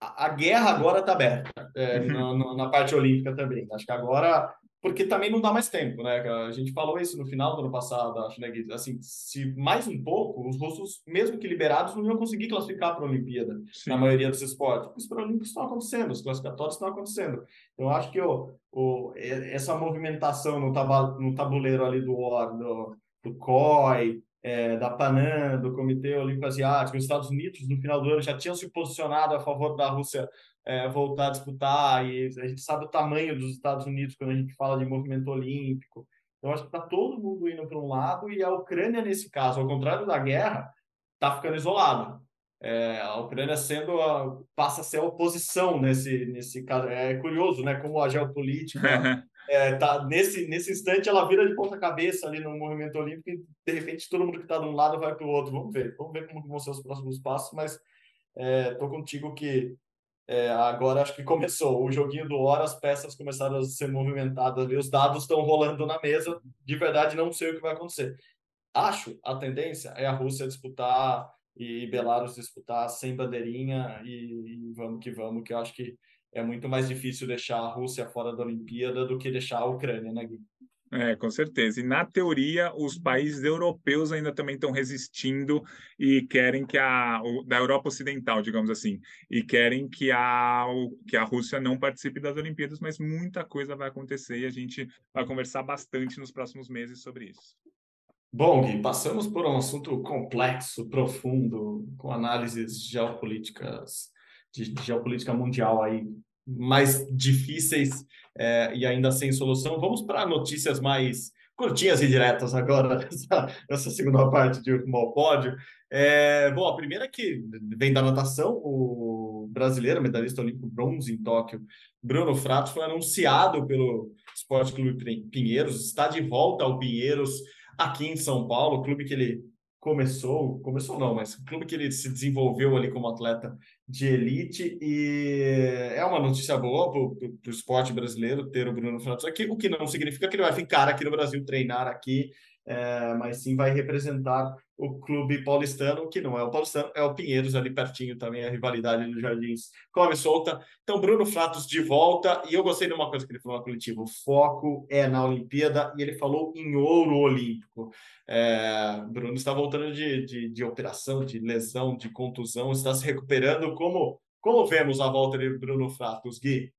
a, a, guerra agora está aberta é, uhum. na, na, parte olímpica também. Acho que agora porque também não dá mais tempo, né? A gente falou isso no final do ano passado, acho, né, Gui? Assim, se mais um pouco, os russos, mesmo que liberados, não iam conseguir classificar para a Olimpíada, Sim. na maioria dos esportes. Os Paralímpicos estão acontecendo, os classificatórios estão acontecendo. Então, acho que o, essa movimentação no, no tabuleiro ali do OR, do, do COI, é, da PANAM, do Comitê Olímpico Asiático, os Estados Unidos, no final do ano, já tinham se posicionado a favor da Rússia é, voltar a disputar, e a gente sabe o tamanho dos Estados Unidos quando a gente fala de movimento olímpico. Então, acho que está todo mundo indo para um lado, e a Ucrânia, nesse caso, ao contrário da guerra, está ficando isolada. É, a Ucrânia sendo a, passa a ser a oposição nesse, nesse caso. É curioso, né? Como a geopolítica [laughs] é, tá, nesse, nesse instante ela vira de ponta cabeça ali no movimento olímpico e de repente todo mundo que está de um lado vai para o outro. Vamos ver, vamos ver como vão ser os próximos passos, mas estou é, contigo que é, agora acho que começou o joguinho do hora, as peças começaram a ser movimentadas ali, os dados estão rolando na mesa. De verdade, não sei o que vai acontecer. Acho a tendência é a Rússia disputar e Belarus disputar sem bandeirinha e, e vamos que vamos, que eu acho que é muito mais difícil deixar a Rússia fora da Olimpíada do que deixar a Ucrânia, né, Gui? É, com certeza. E na teoria, os países europeus ainda também estão resistindo e querem que a da Europa Ocidental, digamos assim, e querem que a que a Rússia não participe das Olimpíadas, mas muita coisa vai acontecer e a gente vai conversar bastante nos próximos meses sobre isso. Bom, Gui, passamos por um assunto complexo, profundo, com análises geopolíticas de geopolítica mundial aí mais difíceis é, e ainda sem solução. Vamos para notícias mais curtinhas e diretas agora, [laughs] nessa, nessa segunda parte de Rumo ao Pódio. É, bom, a primeira é que vem da natação, o brasileiro, medalhista olímpico bronze em Tóquio, Bruno Fratos, foi anunciado pelo Esporte Clube Pinheiros, está de volta ao Pinheiros aqui em São Paulo, clube que ele começou, começou não, mas o clube que ele se desenvolveu ali como atleta de elite e é uma notícia boa para o esporte brasileiro ter o Bruno Fernandes aqui, o que não significa que ele vai ficar aqui no Brasil, treinar aqui, é, mas sim vai representar o clube paulistano, que não é o paulistano, é o Pinheiros, ali pertinho também, a rivalidade nos Jardins come solta. Então, Bruno Fratos de volta, e eu gostei de uma coisa que ele falou na coletiva, o foco é na Olimpíada, e ele falou em ouro olímpico. É, Bruno está voltando de, de, de operação, de lesão, de contusão, está se recuperando. Como, como vemos a volta de Bruno Fratos, Gui?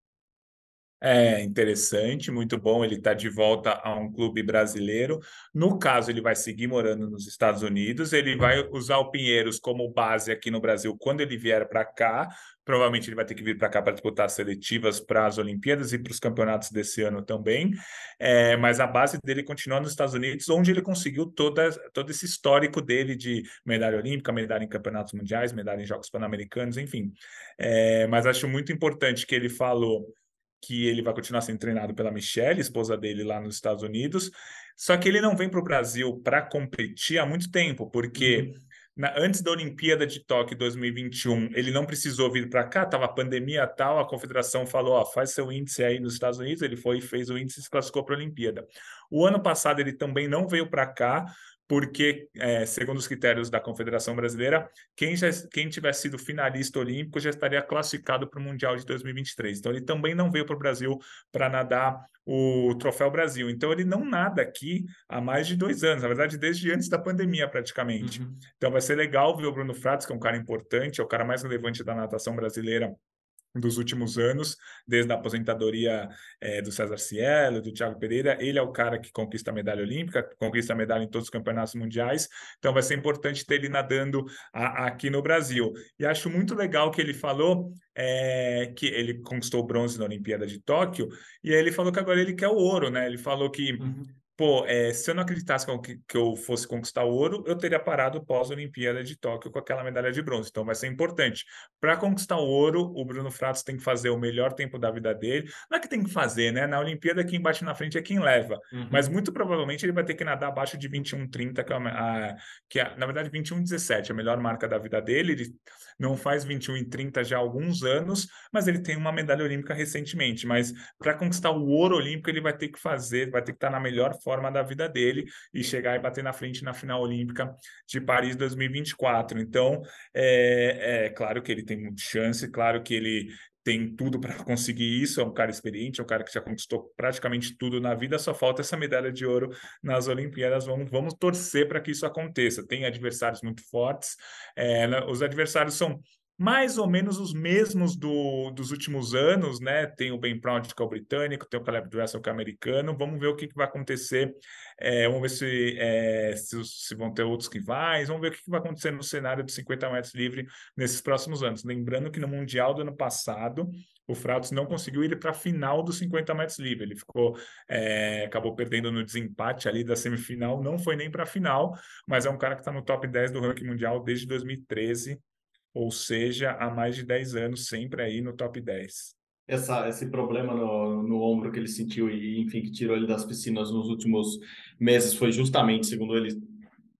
É interessante, muito bom. Ele está de volta a um clube brasileiro. No caso, ele vai seguir morando nos Estados Unidos. Ele vai usar o Pinheiros como base aqui no Brasil quando ele vier para cá. Provavelmente ele vai ter que vir para cá para disputar as seletivas para as Olimpíadas e para os campeonatos desse ano também. É, mas a base dele continua nos Estados Unidos, onde ele conseguiu toda, todo esse histórico dele de medalha olímpica, medalha em campeonatos mundiais, medalha em Jogos Pan-Americanos, enfim. É, mas acho muito importante que ele falou que ele vai continuar sendo treinado pela Michelle, esposa dele lá nos Estados Unidos. Só que ele não vem para o Brasil para competir há muito tempo, porque uhum. na, antes da Olimpíada de Tóquio 2021, ele não precisou vir para cá, estava a pandemia tal, a confederação falou: ó, faz seu índice aí nos Estados Unidos. Ele foi e fez o índice e se classificou para a Olimpíada. O ano passado ele também não veio para cá, porque, é, segundo os critérios da Confederação Brasileira, quem, já, quem tivesse sido finalista olímpico já estaria classificado para o Mundial de 2023. Então, ele também não veio para o Brasil para nadar o Troféu Brasil. Então, ele não nada aqui há mais de dois anos, na verdade, desde antes da pandemia, praticamente. Uhum. Então, vai ser legal ver o Bruno Fratos, que é um cara importante, é o cara mais relevante da natação brasileira dos últimos anos, desde a aposentadoria é, do César Cielo, do Thiago Pereira, ele é o cara que conquista a medalha olímpica, conquista a medalha em todos os campeonatos mundiais, então vai ser importante ter ele nadando a, a, aqui no Brasil. E acho muito legal que ele falou é, que ele conquistou o bronze na Olimpíada de Tóquio, e aí ele falou que agora ele quer o ouro, né? Ele falou que uhum pô, é, se eu não acreditasse que, que eu fosse conquistar o ouro, eu teria parado pós-Olimpíada de Tóquio com aquela medalha de bronze. Então vai ser importante. Para conquistar o ouro, o Bruno Fratos tem que fazer o melhor tempo da vida dele. Não é que tem que fazer, né? Na Olimpíada, quem bate na frente é quem leva. Uhum. Mas muito provavelmente ele vai ter que nadar abaixo de 21,30, que, é a, que é, na verdade, 21,17, a melhor marca da vida dele. Ele não faz 21,30 já há alguns anos, mas ele tem uma medalha olímpica recentemente. Mas para conquistar o ouro olímpico, ele vai ter que fazer, vai ter que estar na melhor forma forma da vida dele e chegar e bater na frente na final olímpica de Paris 2024. Então, é, é claro que ele tem muita chance, claro que ele tem tudo para [laughs] conseguir isso, é um cara experiente, é um cara que já conquistou praticamente tudo na vida, só falta essa medalha de ouro nas Olimpíadas. Vamos, vamos torcer para que isso aconteça. Tem adversários muito fortes, é, os adversários são mais ou menos os mesmos do, dos últimos anos, né? Tem o Ben Proud, que é o britânico, tem o Caleb Dressel, que é o americano. Vamos ver o que, que vai acontecer. É, vamos ver se, é, se, se, vão ter outros rivais. Vamos ver o que, que vai acontecer no cenário de 50 metros livre nesses próximos anos. Lembrando que no Mundial do ano passado, o Frauds não conseguiu ir para a final dos 50 metros livre. Ele ficou, é, acabou perdendo no desempate ali da semifinal, não foi nem para a final, mas é um cara que está no top 10 do ranking mundial desde 2013 ou seja, há mais de 10 anos, sempre aí no top 10. Essa, esse problema no, no ombro que ele sentiu e, enfim, que tirou ele das piscinas nos últimos meses foi justamente, segundo ele,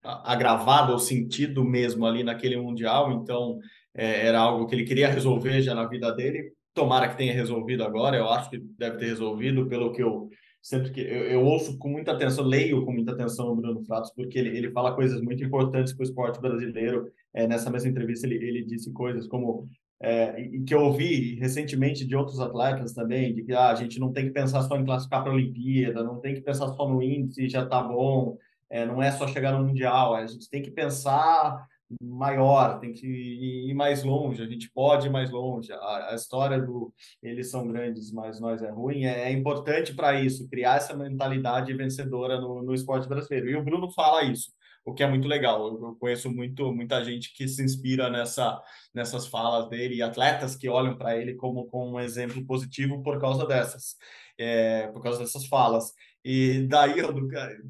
agravado ou sentido mesmo ali naquele Mundial, então é, era algo que ele queria resolver já na vida dele. Tomara que tenha resolvido agora, eu acho que deve ter resolvido, pelo que eu sempre que eu, eu, ouço com muita atenção, leio com muita atenção o Bruno Fratos, porque ele, ele fala coisas muito importantes para o esporte brasileiro. É, nessa mesma entrevista, ele, ele disse coisas como é, e que eu ouvi recentemente de outros atletas também, de que ah, a gente não tem que pensar só em classificar para a Olimpíada, não tem que pensar só no índice, já está bom, é, não é só chegar no Mundial, a gente tem que pensar maior, tem que ir mais longe, a gente pode ir mais longe. A, a história do eles são grandes, mas nós é ruim é, é importante para isso, criar essa mentalidade vencedora no, no esporte brasileiro. E o Bruno fala isso, o que é muito legal. Eu, conheço muito muita gente que se inspira nessa nessas falas dele e atletas que olham para ele como, como um exemplo positivo por causa dessas, é, por causa dessas falas. E daí,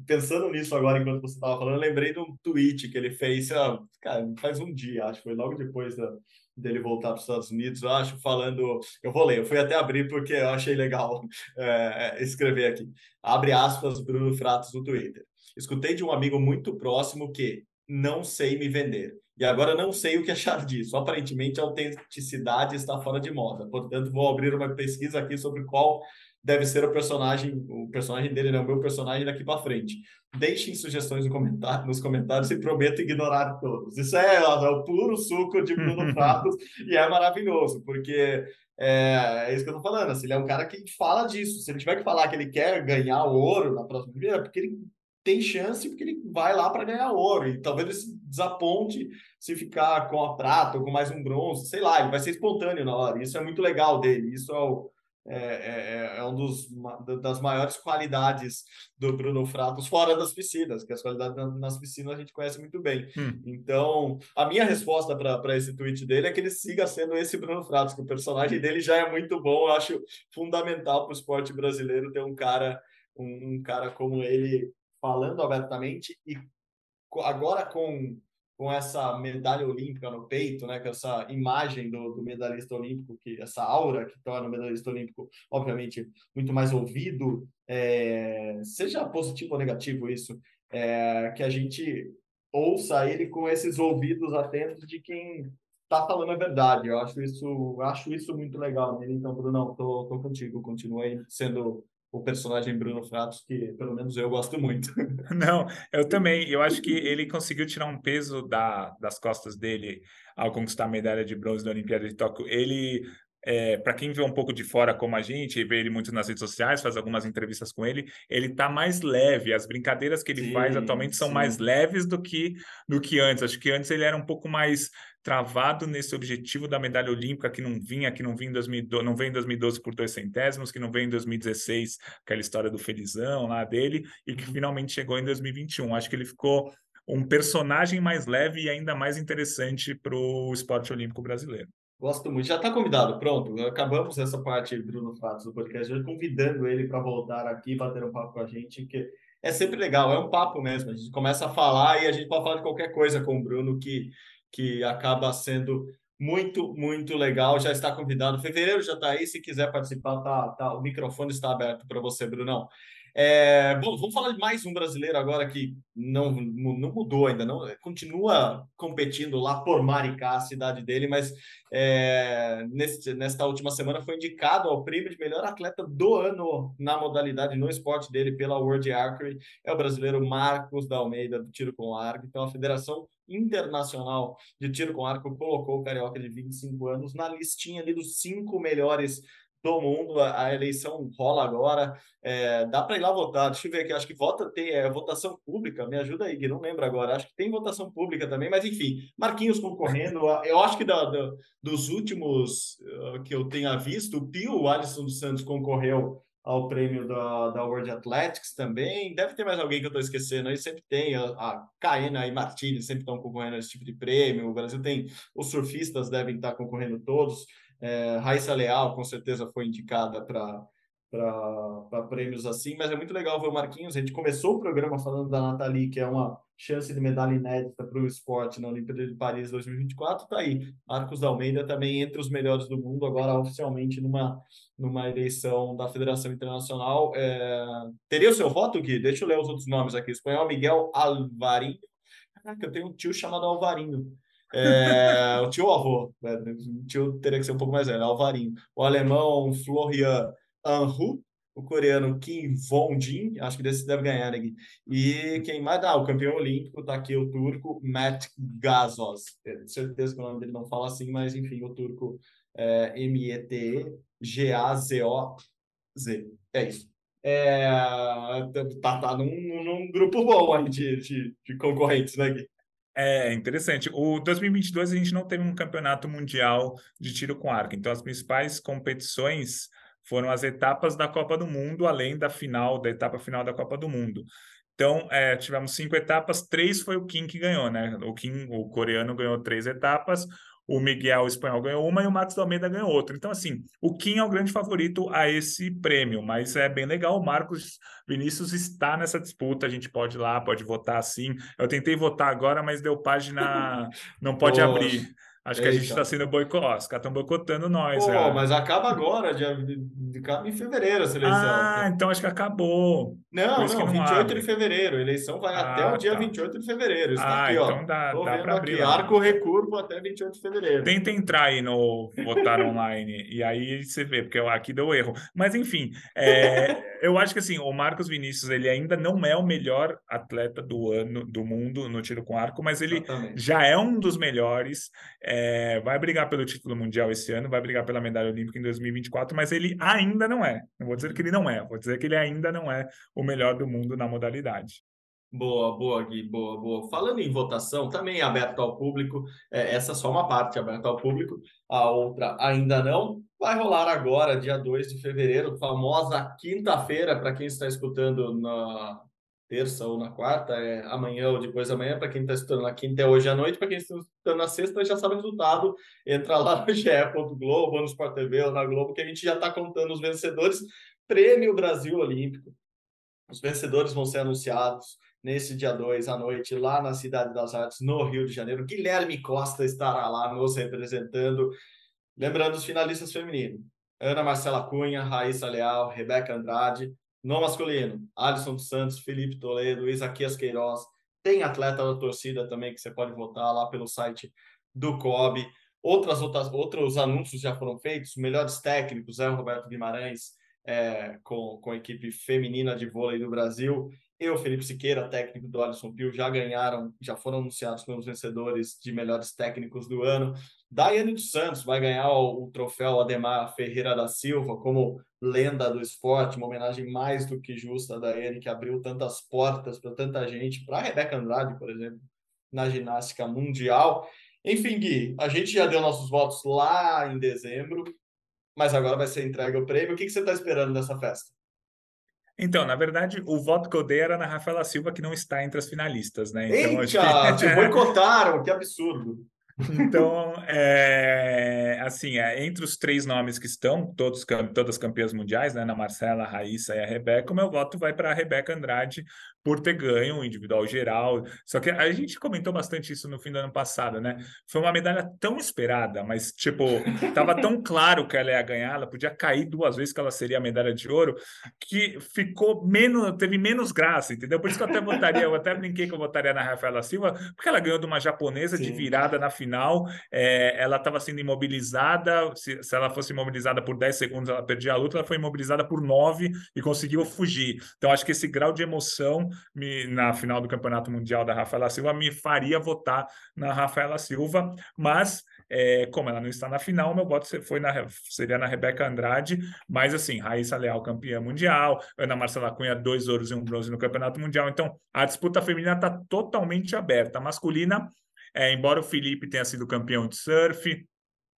pensando nisso agora, enquanto você estava falando, eu lembrei de um tweet que ele fez, cara, faz um dia, acho, foi logo depois da, dele voltar para os Estados Unidos, eu acho, falando. Eu vou ler, eu fui até abrir porque eu achei legal [laughs] é, escrever aqui. Abre aspas, Bruno Fratos no Twitter. Escutei de um amigo muito próximo que não sei me vender. E agora não sei o que achar [laughs] disso. Aparentemente, a autenticidade está fora de moda. Portanto, vou abrir uma pesquisa aqui sobre qual deve ser o personagem, o personagem dele, né? O meu personagem daqui para frente. Deixem sugestões no comentário, nos comentários e prometo ignorar todos. Isso é, é o puro suco de Bruno [laughs] Pratos e é maravilhoso, porque é, é, isso que eu tô falando. Assim, ele é um cara que fala disso. Se ele tiver que falar que ele quer ganhar ouro na próxima vida, é porque ele tem chance, porque ele vai lá para ganhar ouro. E talvez ele se desaponte se ficar com a prata ou com mais um bronze, sei lá, ele vai ser espontâneo na hora. Isso é muito legal dele. Isso é o é, é, é um dos das maiores qualidades do Bruno Fratos fora das piscinas, que as qualidades nas piscinas a gente conhece muito bem. Hum. Então, a minha resposta para esse tweet dele é que ele siga sendo esse Bruno Fratos, que o personagem dele já é muito bom. Eu acho fundamental para o esporte brasileiro ter um cara um, um cara como ele falando abertamente e agora com com essa medalha olímpica no peito, né, com essa imagem do, do, medalhista olímpico, que essa aura que torna o medalhista olímpico, obviamente, muito mais ouvido, é, seja positivo ou negativo isso, é, que a gente ouça ele com esses ouvidos atentos de quem está falando a verdade. Eu acho isso, acho isso muito legal. Né? Então, Bruno, tô, tô contigo, continua aí sendo o personagem Bruno Fratos, que pelo menos eu gosto muito. [laughs] Não, eu também. Eu acho que ele conseguiu tirar um peso da, das costas dele ao conquistar a medalha de bronze da Olimpíada de Tóquio. Ele é, para quem vê um pouco de fora como a gente, vê ele muito nas redes sociais, faz algumas entrevistas com ele, ele tá mais leve. As brincadeiras que ele sim, faz atualmente são sim. mais leves do que do que antes. Acho que antes ele era um pouco mais travado nesse objetivo da medalha olímpica que não vinha, que não vinha em 2012, não veio em 2012 por dois centésimos, que não veio em 2016, aquela história do felizão lá dele, e que finalmente chegou em 2021. Acho que ele ficou um personagem mais leve e ainda mais interessante para o esporte olímpico brasileiro. Gosto muito. Já está convidado, pronto. Acabamos essa parte, Bruno Fatos, do podcast, já convidando ele para voltar aqui, bater um papo com a gente, que é sempre legal, é um papo mesmo. A gente começa a falar e a gente pode falar de qualquer coisa com o Bruno que, que acaba sendo muito, muito legal. Já está convidado. Fevereiro já está aí. Se quiser participar, tá, tá, o microfone está aberto para você, Brunão. É, bom, vamos falar de mais um brasileiro agora que não, não mudou ainda, não continua competindo lá por Maricá, a cidade dele, mas é, neste, nesta última semana foi indicado ao prêmio de melhor atleta do ano na modalidade, no esporte dele, pela World Archery. É o brasileiro Marcos da Almeida, do tiro com arco. Então, a Federação Internacional de Tiro com Arco colocou o carioca de 25 anos na listinha ali dos cinco melhores do mundo. A, a eleição rola agora. É, dá para ir lá votar. Deixa eu ver aqui. Acho que vota tem é, votação pública. Me ajuda aí, Gui. Não lembro agora. Acho que tem votação pública também. Mas enfim, Marquinhos concorrendo. Eu acho que da, da, dos últimos uh, que eu tenha visto, o Pio Alisson dos Santos concorreu ao prêmio da, da World Athletics também. Deve ter mais alguém que eu estou esquecendo aí, sempre tem. A, a e Martins sempre estão concorrendo a esse tipo de prêmio. O Brasil tem, os surfistas devem estar concorrendo todos. É, Raíssa Leal, com certeza, foi indicada para para prêmios assim, mas é muito legal ver o Marquinhos. A gente começou o programa falando da Nathalie, que é uma chance de medalha inédita para o esporte na Olimpíada de Paris 2024. Tá aí, Marcos da Almeida também entre os melhores do mundo, agora oficialmente numa, numa eleição da Federação Internacional. É... Teria o seu voto, Gui? Deixa eu ler os outros nomes aqui. Espanhol Miguel Alvarinho. Caraca, eu tenho um tio chamado Alvarinho. É, o tio avô, né? o tio teria que ser um pouco mais velho, Alvarinho. O alemão Florian Anru, o coreano Kim Von-jin, acho que desse deve ganhar, né? E quem mais? Ah, o campeão olímpico, tá aqui o turco Matt Gazos. Tenho certeza que o nome dele não fala assim, mas enfim, o turco é M-E-T-G-A-Z-O-Z. É isso. É, tá, tá num, num grupo bom aí de, de, de concorrentes, né, Gui? É interessante. O 2022 a gente não teve um campeonato mundial de tiro com arco, então as principais competições foram as etapas da Copa do Mundo, além da final, da etapa final da Copa do Mundo. Então, é, tivemos cinco etapas, três foi o Kim que ganhou, né? O Kim, o coreano, ganhou três etapas, o Miguel, espanhol, ganhou uma e o Max Almeida ganhou outra. Então, assim, o Kim é o grande favorito a esse prêmio, mas é bem legal. O Marcos Vinícius está nessa disputa, a gente pode ir lá, pode votar sim. Eu tentei votar agora, mas deu página, não pode Poxa. abrir. Acho Eita. que a gente está sendo boicotado. Os caras estão boicotando nós. Pô, é. mas acaba agora, dia, em fevereiro a seleção. Ah, então acho que acabou. Não, não, não 28 abre. de fevereiro. A eleição vai ah, até o dia tá. 28 de fevereiro. Está ah, aqui, então ó. dá, Tô dá para abrir. Aqui, arco recurvo até 28 de fevereiro. Tenta entrar aí no votar online e aí você vê, porque aqui deu erro. Mas enfim, é, [laughs] eu acho que assim, o Marcos Vinícius ele ainda não é o melhor atleta do ano do mundo no tiro com arco, mas ele Exatamente. já é um dos melhores. É, vai brigar pelo título mundial esse ano, vai brigar pela medalha olímpica em 2024, mas ele ainda não é. Não vou dizer que ele não é, vou dizer que ele ainda não é o melhor do mundo na modalidade. Boa, boa, Gui, boa, boa. Falando em votação, também é aberto ao público, é, essa é só uma parte aberta ao público, a outra ainda não. Vai rolar agora, dia 2 de fevereiro, famosa quinta-feira, para quem está escutando na, terça ou na quarta, é amanhã ou depois da manhã, para quem está estudando na quinta é hoje à noite, para quem está estudando na sexta já sabe o resultado, entra lá no [laughs] ge.globo, ou no Sport TV ou na Globo, que a gente já está contando os vencedores. Prêmio Brasil Olímpico. Os vencedores vão ser anunciados nesse dia 2 à noite, lá na Cidade das Artes, no Rio de Janeiro. Guilherme Costa estará lá nos representando. Lembrando os finalistas femininos. Ana Marcela Cunha, Raíssa Leal, Rebeca Andrade, no masculino, Alisson dos Santos, Felipe Toledo, Isaquias Queiroz. Tem atleta da torcida também que você pode votar lá pelo site do COB. Outras, outras, outros anúncios já foram feitos. Melhores técnicos é o Roberto Guimarães, é, com, com a equipe feminina de vôlei do Brasil e o Felipe Siqueira, técnico do Alisson Pio, já ganharam, já foram anunciados como os vencedores de melhores técnicos do ano. Daiane dos Santos vai ganhar o, o, troféu Ademar Ferreira da Silva como lenda do esporte, uma homenagem mais do que justa a Daiane, que abriu tantas portas para tanta gente, para a Rebeca Andrade, por exemplo, na ginástica mundial. Enfim, Gui, a gente já deu nossos votos lá em dezembro, mas agora vai ser entregue o prêmio. O que, que você está esperando dessa festa? Então, na verdade, o voto que eu dei era na Rafaela Silva, que não está entre as finalistas, né? Então, Eita, que... [laughs] te boicotaram, que absurdo. Então, é, assim, é, entre os três nomes que estão, todos, todas campeãs mundiais, né, na Marcela, a Raíssa e a Rebeca, o meu voto vai para a Rebeca Andrade por ter ganho o individual geral. Só que a gente comentou bastante isso no fim do ano passado, né? Foi uma medalha tão esperada, mas, tipo, tava tão [laughs] claro que ela ia ganhar, ela podia cair duas vezes que ela seria a medalha de ouro, que ficou menos, teve menos graça, entendeu? Por isso que eu até votaria, eu até brinquei que eu votaria na Rafaela Silva, porque ela ganhou de uma japonesa Sim. de virada na final, é, ela estava sendo imobilizada, se, se, ela fosse imobilizada por 10 segundos, ela perdia a luta, ela foi imobilizada por 9 e conseguiu fugir. Então, acho que esse grau de emoção me, na final do Campeonato Mundial da Rafaela Silva me faria votar na Rafaela Silva, mas é, como ela não está na final, meu voto foi na, seria na Rebeca Andrade, mas assim, Raíssa Leal campeã mundial, Ana Marcela Cunha, dois ouros e um bronze no Campeonato Mundial. Então, a disputa feminina está totalmente aberta. A masculina é, embora o Felipe tenha sido campeão de surf,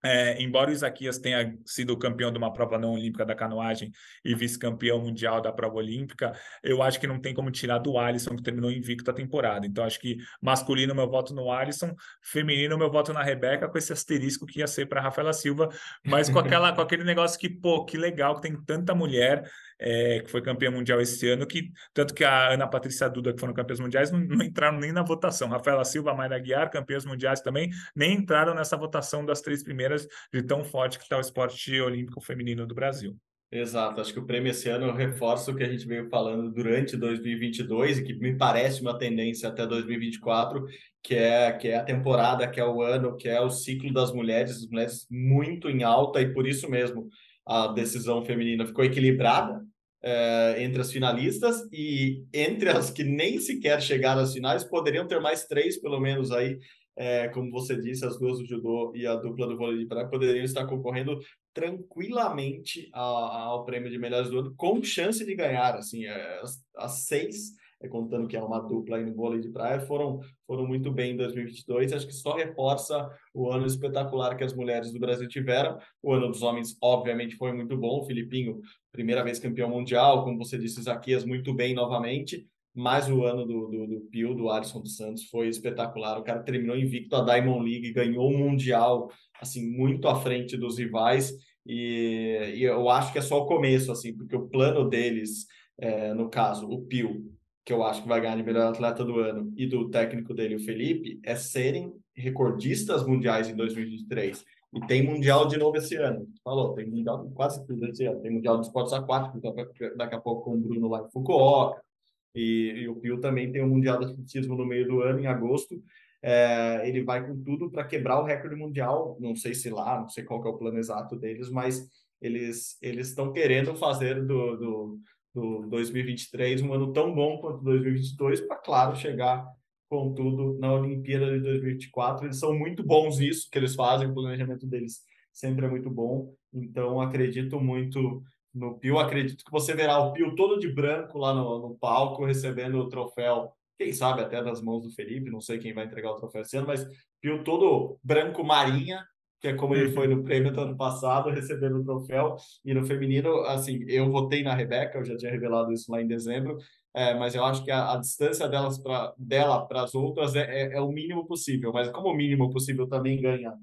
é, embora o Isaquias tenha sido campeão de uma prova não olímpica da canoagem e vice-campeão mundial da prova olímpica, eu acho que não tem como tirar do Alisson, que terminou invicto a temporada. Então, acho que masculino, meu voto no Alisson, feminino, meu voto na Rebeca, com esse asterisco que ia ser para Rafaela Silva, mas com, aquela, [laughs] com aquele negócio que, pô, que legal que tem tanta mulher é, que foi campeã mundial esse ano, que tanto que a Ana Patrícia Duda, que foram campeãs mundiais, não, não entraram nem na votação. Rafaela Silva, Mayra Guiar, campeãs mundiais também, nem entraram nessa votação das três primeiras, de tão forte que está o esporte olímpico feminino do Brasil. Exato, acho que o prêmio esse ano reforça o que a gente veio falando durante 2022 e que me parece uma tendência até 2024, que é, que é a temporada, que é o ano, que é o ciclo das mulheres, as mulheres muito em alta e por isso mesmo a decisão feminina ficou equilibrada, é, entre as finalistas e entre as que nem sequer chegaram às finais, poderiam ter mais três, pelo menos, aí, é, como você disse, as duas do judô e a dupla do vôlei de praia poderiam estar concorrendo tranquilamente ao, ao prêmio de melhores do ano, com chance de ganhar, assim, é, as, as seis contando que é uma dupla aí no vôlei de praia, foram, foram muito bem em 2022. Acho que só reforça o ano espetacular que as mulheres do Brasil tiveram. O ano dos homens, obviamente, foi muito bom. O Filipinho, primeira vez campeão mundial, como você disse, Zaquias, muito bem novamente. Mas o ano do, do, do Pio, do Alisson dos Santos, foi espetacular. O cara terminou invicto a Diamond League, ganhou o Mundial, assim, muito à frente dos rivais. E, e eu acho que é só o começo, assim, porque o plano deles, é, no caso, o Pio, que eu acho que vai ganhar de melhor atleta do ano, e do técnico dele, o Felipe, é serem recordistas mundiais em 2023. E tem Mundial de novo esse ano. Falou, tem Mundial quase tudo esse ano. Tem Mundial de Esportes Aquáticos, daqui a pouco com o Bruno lá em Fukuoka. E, e o Pio também tem o Mundial de Atletismo no meio do ano, em agosto. É, ele vai com tudo para quebrar o recorde mundial. Não sei se lá, não sei qual é o plano exato deles, mas eles eles estão querendo fazer do, do, do 2023, um ano tão bom quanto 2022, para, claro, chegar com tudo na Olimpíada de 2024. Eles são muito bons nisso, que eles fazem, o planejamento deles sempre é muito bom. Então, acredito muito no Pio. Acredito que você verá o Pio todo de branco lá no, no palco, recebendo o troféu, quem sabe até das mãos do Felipe, não sei quem vai entregar o troféu esse ano, mas Pio todo branco marinha, que é como ele foi no prêmio do ano passado, recebendo o troféu. E no feminino, assim, eu votei na Rebeca, eu já tinha revelado isso lá em dezembro, é, mas eu acho que a, a distância delas pra, dela para as outras é, é, é, o mínimo possível. Mas como o mínimo possível também ganha,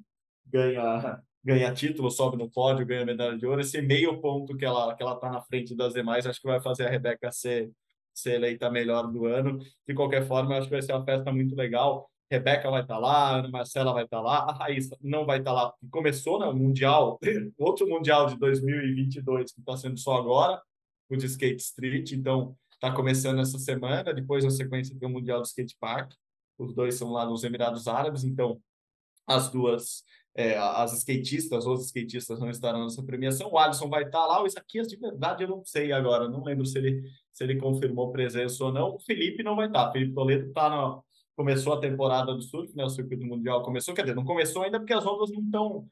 ganha, ganha título, sobe no pódio, ganha medalha de ouro, esse meio ponto que ela que ela está na frente das demais, acho que vai fazer a Rebeca ser ser eleita melhor do ano. De qualquer forma, acho que vai ser uma festa muito legal. Rebeca vai estar tá lá, Ana Marcela vai estar tá lá, a Raíssa não vai estar tá lá, começou né, Mundial, [laughs] outro Mundial de 2022, que está sendo só agora, o de Skate Street, então está começando essa semana, depois na sequência tem o Mundial de Skate Park, os dois são lá nos Emirados Árabes, então as duas, é, as skatistas, os skatistas não estarão nessa premiação, o Alisson vai estar lá, o Isaquias de verdade eu não sei agora, não lembro se ele, se ele confirmou presença ou não, o Felipe não vai estar, o Felipe Toledo está no começou a temporada do surf, né? O circuito mundial começou, quer dizer, não começou ainda porque as ondas não estão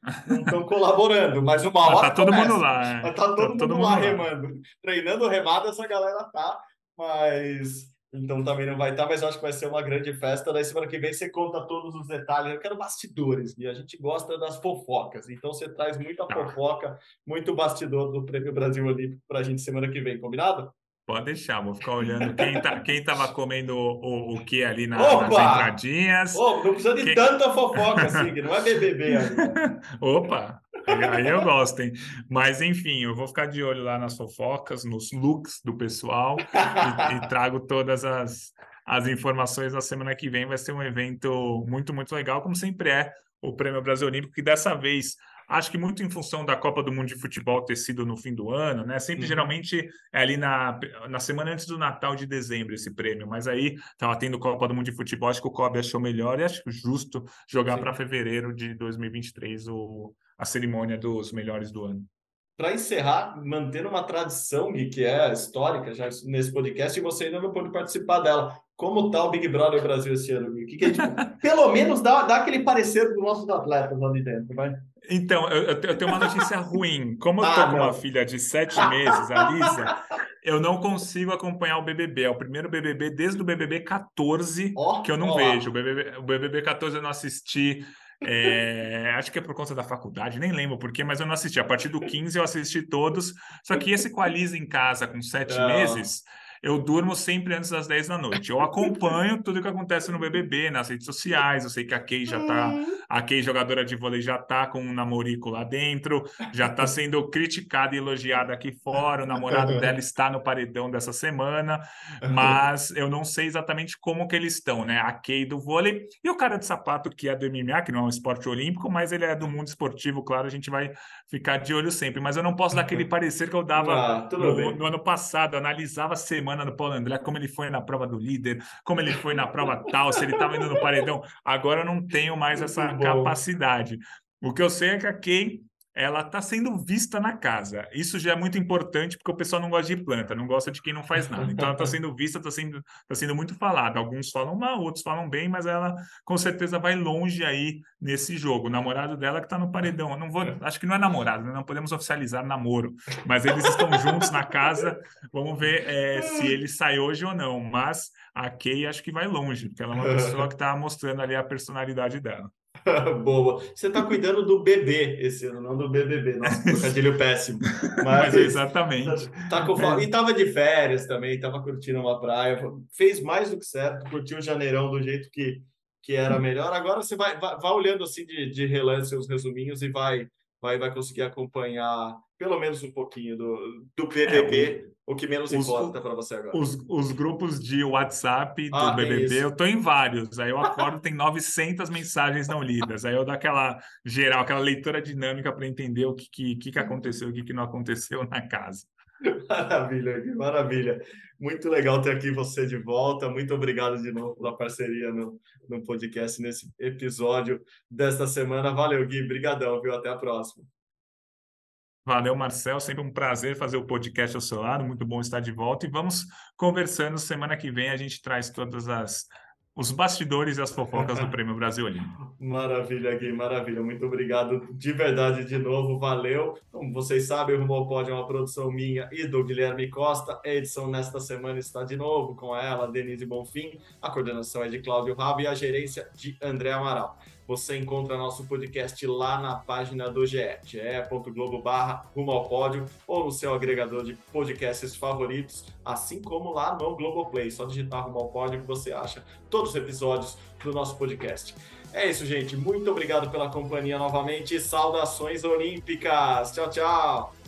não [laughs] colaborando, mas uma hora tá todo começa. mundo lá, é. tá, todo, tá mundo todo mundo lá, lá remando, treinando remada essa galera tá, mas então também não vai estar, tá, mas eu acho que vai ser uma grande festa. Daí semana que vem você conta todos os detalhes. Eu quero bastidores e a gente gosta das fofocas. Então você traz muita tá. fofoca, muito bastidor do Prêmio Brasil Olímpico para a gente semana que vem, combinado? Pode deixar, vou ficar olhando quem, tá, quem tava comendo o, o que ali na, nas entradinhas. Oh, não precisa de quem... tanta fofoca assim, que não é BBB. [laughs] Opa, aí eu gosto, hein? Mas enfim, eu vou ficar de olho lá nas fofocas, nos looks do pessoal e, e trago todas as, as informações na semana que vem. Vai ser um evento muito, muito legal, como sempre é o Prêmio Brasil Olímpico, que dessa vez Acho que muito em função da Copa do Mundo de Futebol ter sido no fim do ano, né? Sempre, uhum. geralmente, é ali na, na semana antes do Natal de dezembro esse prêmio. Mas aí estava tendo Copa do Mundo de Futebol, acho que o Kobe achou melhor e acho justo jogar para fevereiro de 2023 o, a cerimônia dos melhores do ano para encerrar, mantendo uma tradição que é histórica já nesse podcast, e você ainda não pôde participar dela. Como tá o Big Brother Brasil esse ano, Gui? Que que gente, [laughs] pelo menos dá, dá aquele parecer dos nossos atletas lá de dentro, vai? Então, eu, eu tenho uma notícia [laughs] ruim. Como eu tô ah, com uma filha de sete meses, a Lisa, eu não consigo acompanhar o BBB. É o primeiro BBB desde o BBB 14 oh, que eu não oh. vejo. O BBB, o BBB 14 eu não assisti. É, acho que é por conta da faculdade, nem lembro porquê, mas eu não assisti. A partir do 15 eu assisti todos. Só que esse com a Lisa em casa com sete oh. meses eu durmo sempre antes das 10 da noite. Eu acompanho tudo que acontece no BBB, nas redes sociais. Eu sei que a Kay já tá, uhum. a Kay, jogadora de vôlei, já tá com um namorico lá dentro, já tá sendo criticada e elogiada aqui fora. O namorado dela está no paredão dessa semana, mas eu não sei exatamente como que eles estão, né? A Kay do vôlei e o cara de sapato, que é do MMA, que não é um esporte olímpico, mas ele é do mundo esportivo, claro, a gente vai ficar de olho sempre. Mas eu não posso dar aquele parecer que eu dava ah, no, no, ano passado, eu analisava a semana semana do Paulo André, como ele foi na prova do líder, como ele foi na prova tal, se ele estava indo no paredão. Agora eu não tenho mais essa capacidade. O que eu sei é que a Kay ela está sendo vista na casa. Isso já é muito importante porque o pessoal não gosta de planta, não gosta de quem não faz nada. Então ela está [laughs] sendo vista, está sendo, tá sendo muito falada. Alguns falam mal, outros falam bem, mas ela com certeza vai longe aí nesse jogo. O namorado dela que está no paredão. Eu não vou, acho que não é namorado, né? não podemos oficializar namoro, mas eles estão juntos na casa. Vamos ver é, se ele sai hoje ou não. Mas a Kay acho que vai longe, porque ela é uma [laughs] pessoa que está mostrando ali a personalidade dela. [laughs] Boa. Você está cuidando do bebê esse ano, não do BBB. Nossa, [laughs] trocadilho péssimo. Mas, [laughs] exatamente. Tá com... é. E tava de férias também, tava curtindo uma praia. Fez mais do que certo, curtiu o janeirão do jeito que, que era melhor. Agora você vai, vai, vai olhando assim de, de relance os resuminhos e vai, vai, vai conseguir acompanhar pelo menos um pouquinho do, do BBB, é, o, o que menos os, importa para você agora. Os, os grupos de WhatsApp do ah, BBB, eu tô em vários. Aí eu acordo, tem 900 mensagens não lidas. Aí eu dou aquela geral, aquela leitura dinâmica para entender o que, que, que aconteceu, o que, que não aconteceu na casa. [laughs] Maravilha, maravilha. Muito legal ter aqui você de volta. Muito obrigado de novo pela parceria no, no podcast, nesse episódio desta semana. Valeu, Gui. Brigadão, viu? Até a próxima. Valeu, Marcel. Sempre um prazer fazer o podcast ao seu lado. Muito bom estar de volta. E vamos conversando. Semana que vem a gente traz todas as os bastidores e as fofocas do Prêmio Brasil Olímpico. Maravilha, Gui, maravilha. Muito obrigado de verdade de novo, valeu. Como vocês sabem, o Rumo é uma produção minha e do Guilherme Costa. A edição nesta semana está de novo com ela, Denise Bonfim. A coordenação é de Cláudio Rabo e a gerência de André Amaral. Você encontra nosso podcast lá na página do GE, ge.globo barra rumo ao pódio, ou no seu agregador de podcasts favoritos, assim como lá no Globoplay. Só digitar rumo ao pódio que você acha todos os episódios do nosso podcast. É isso, gente. Muito obrigado pela companhia novamente. Saudações olímpicas. Tchau, tchau.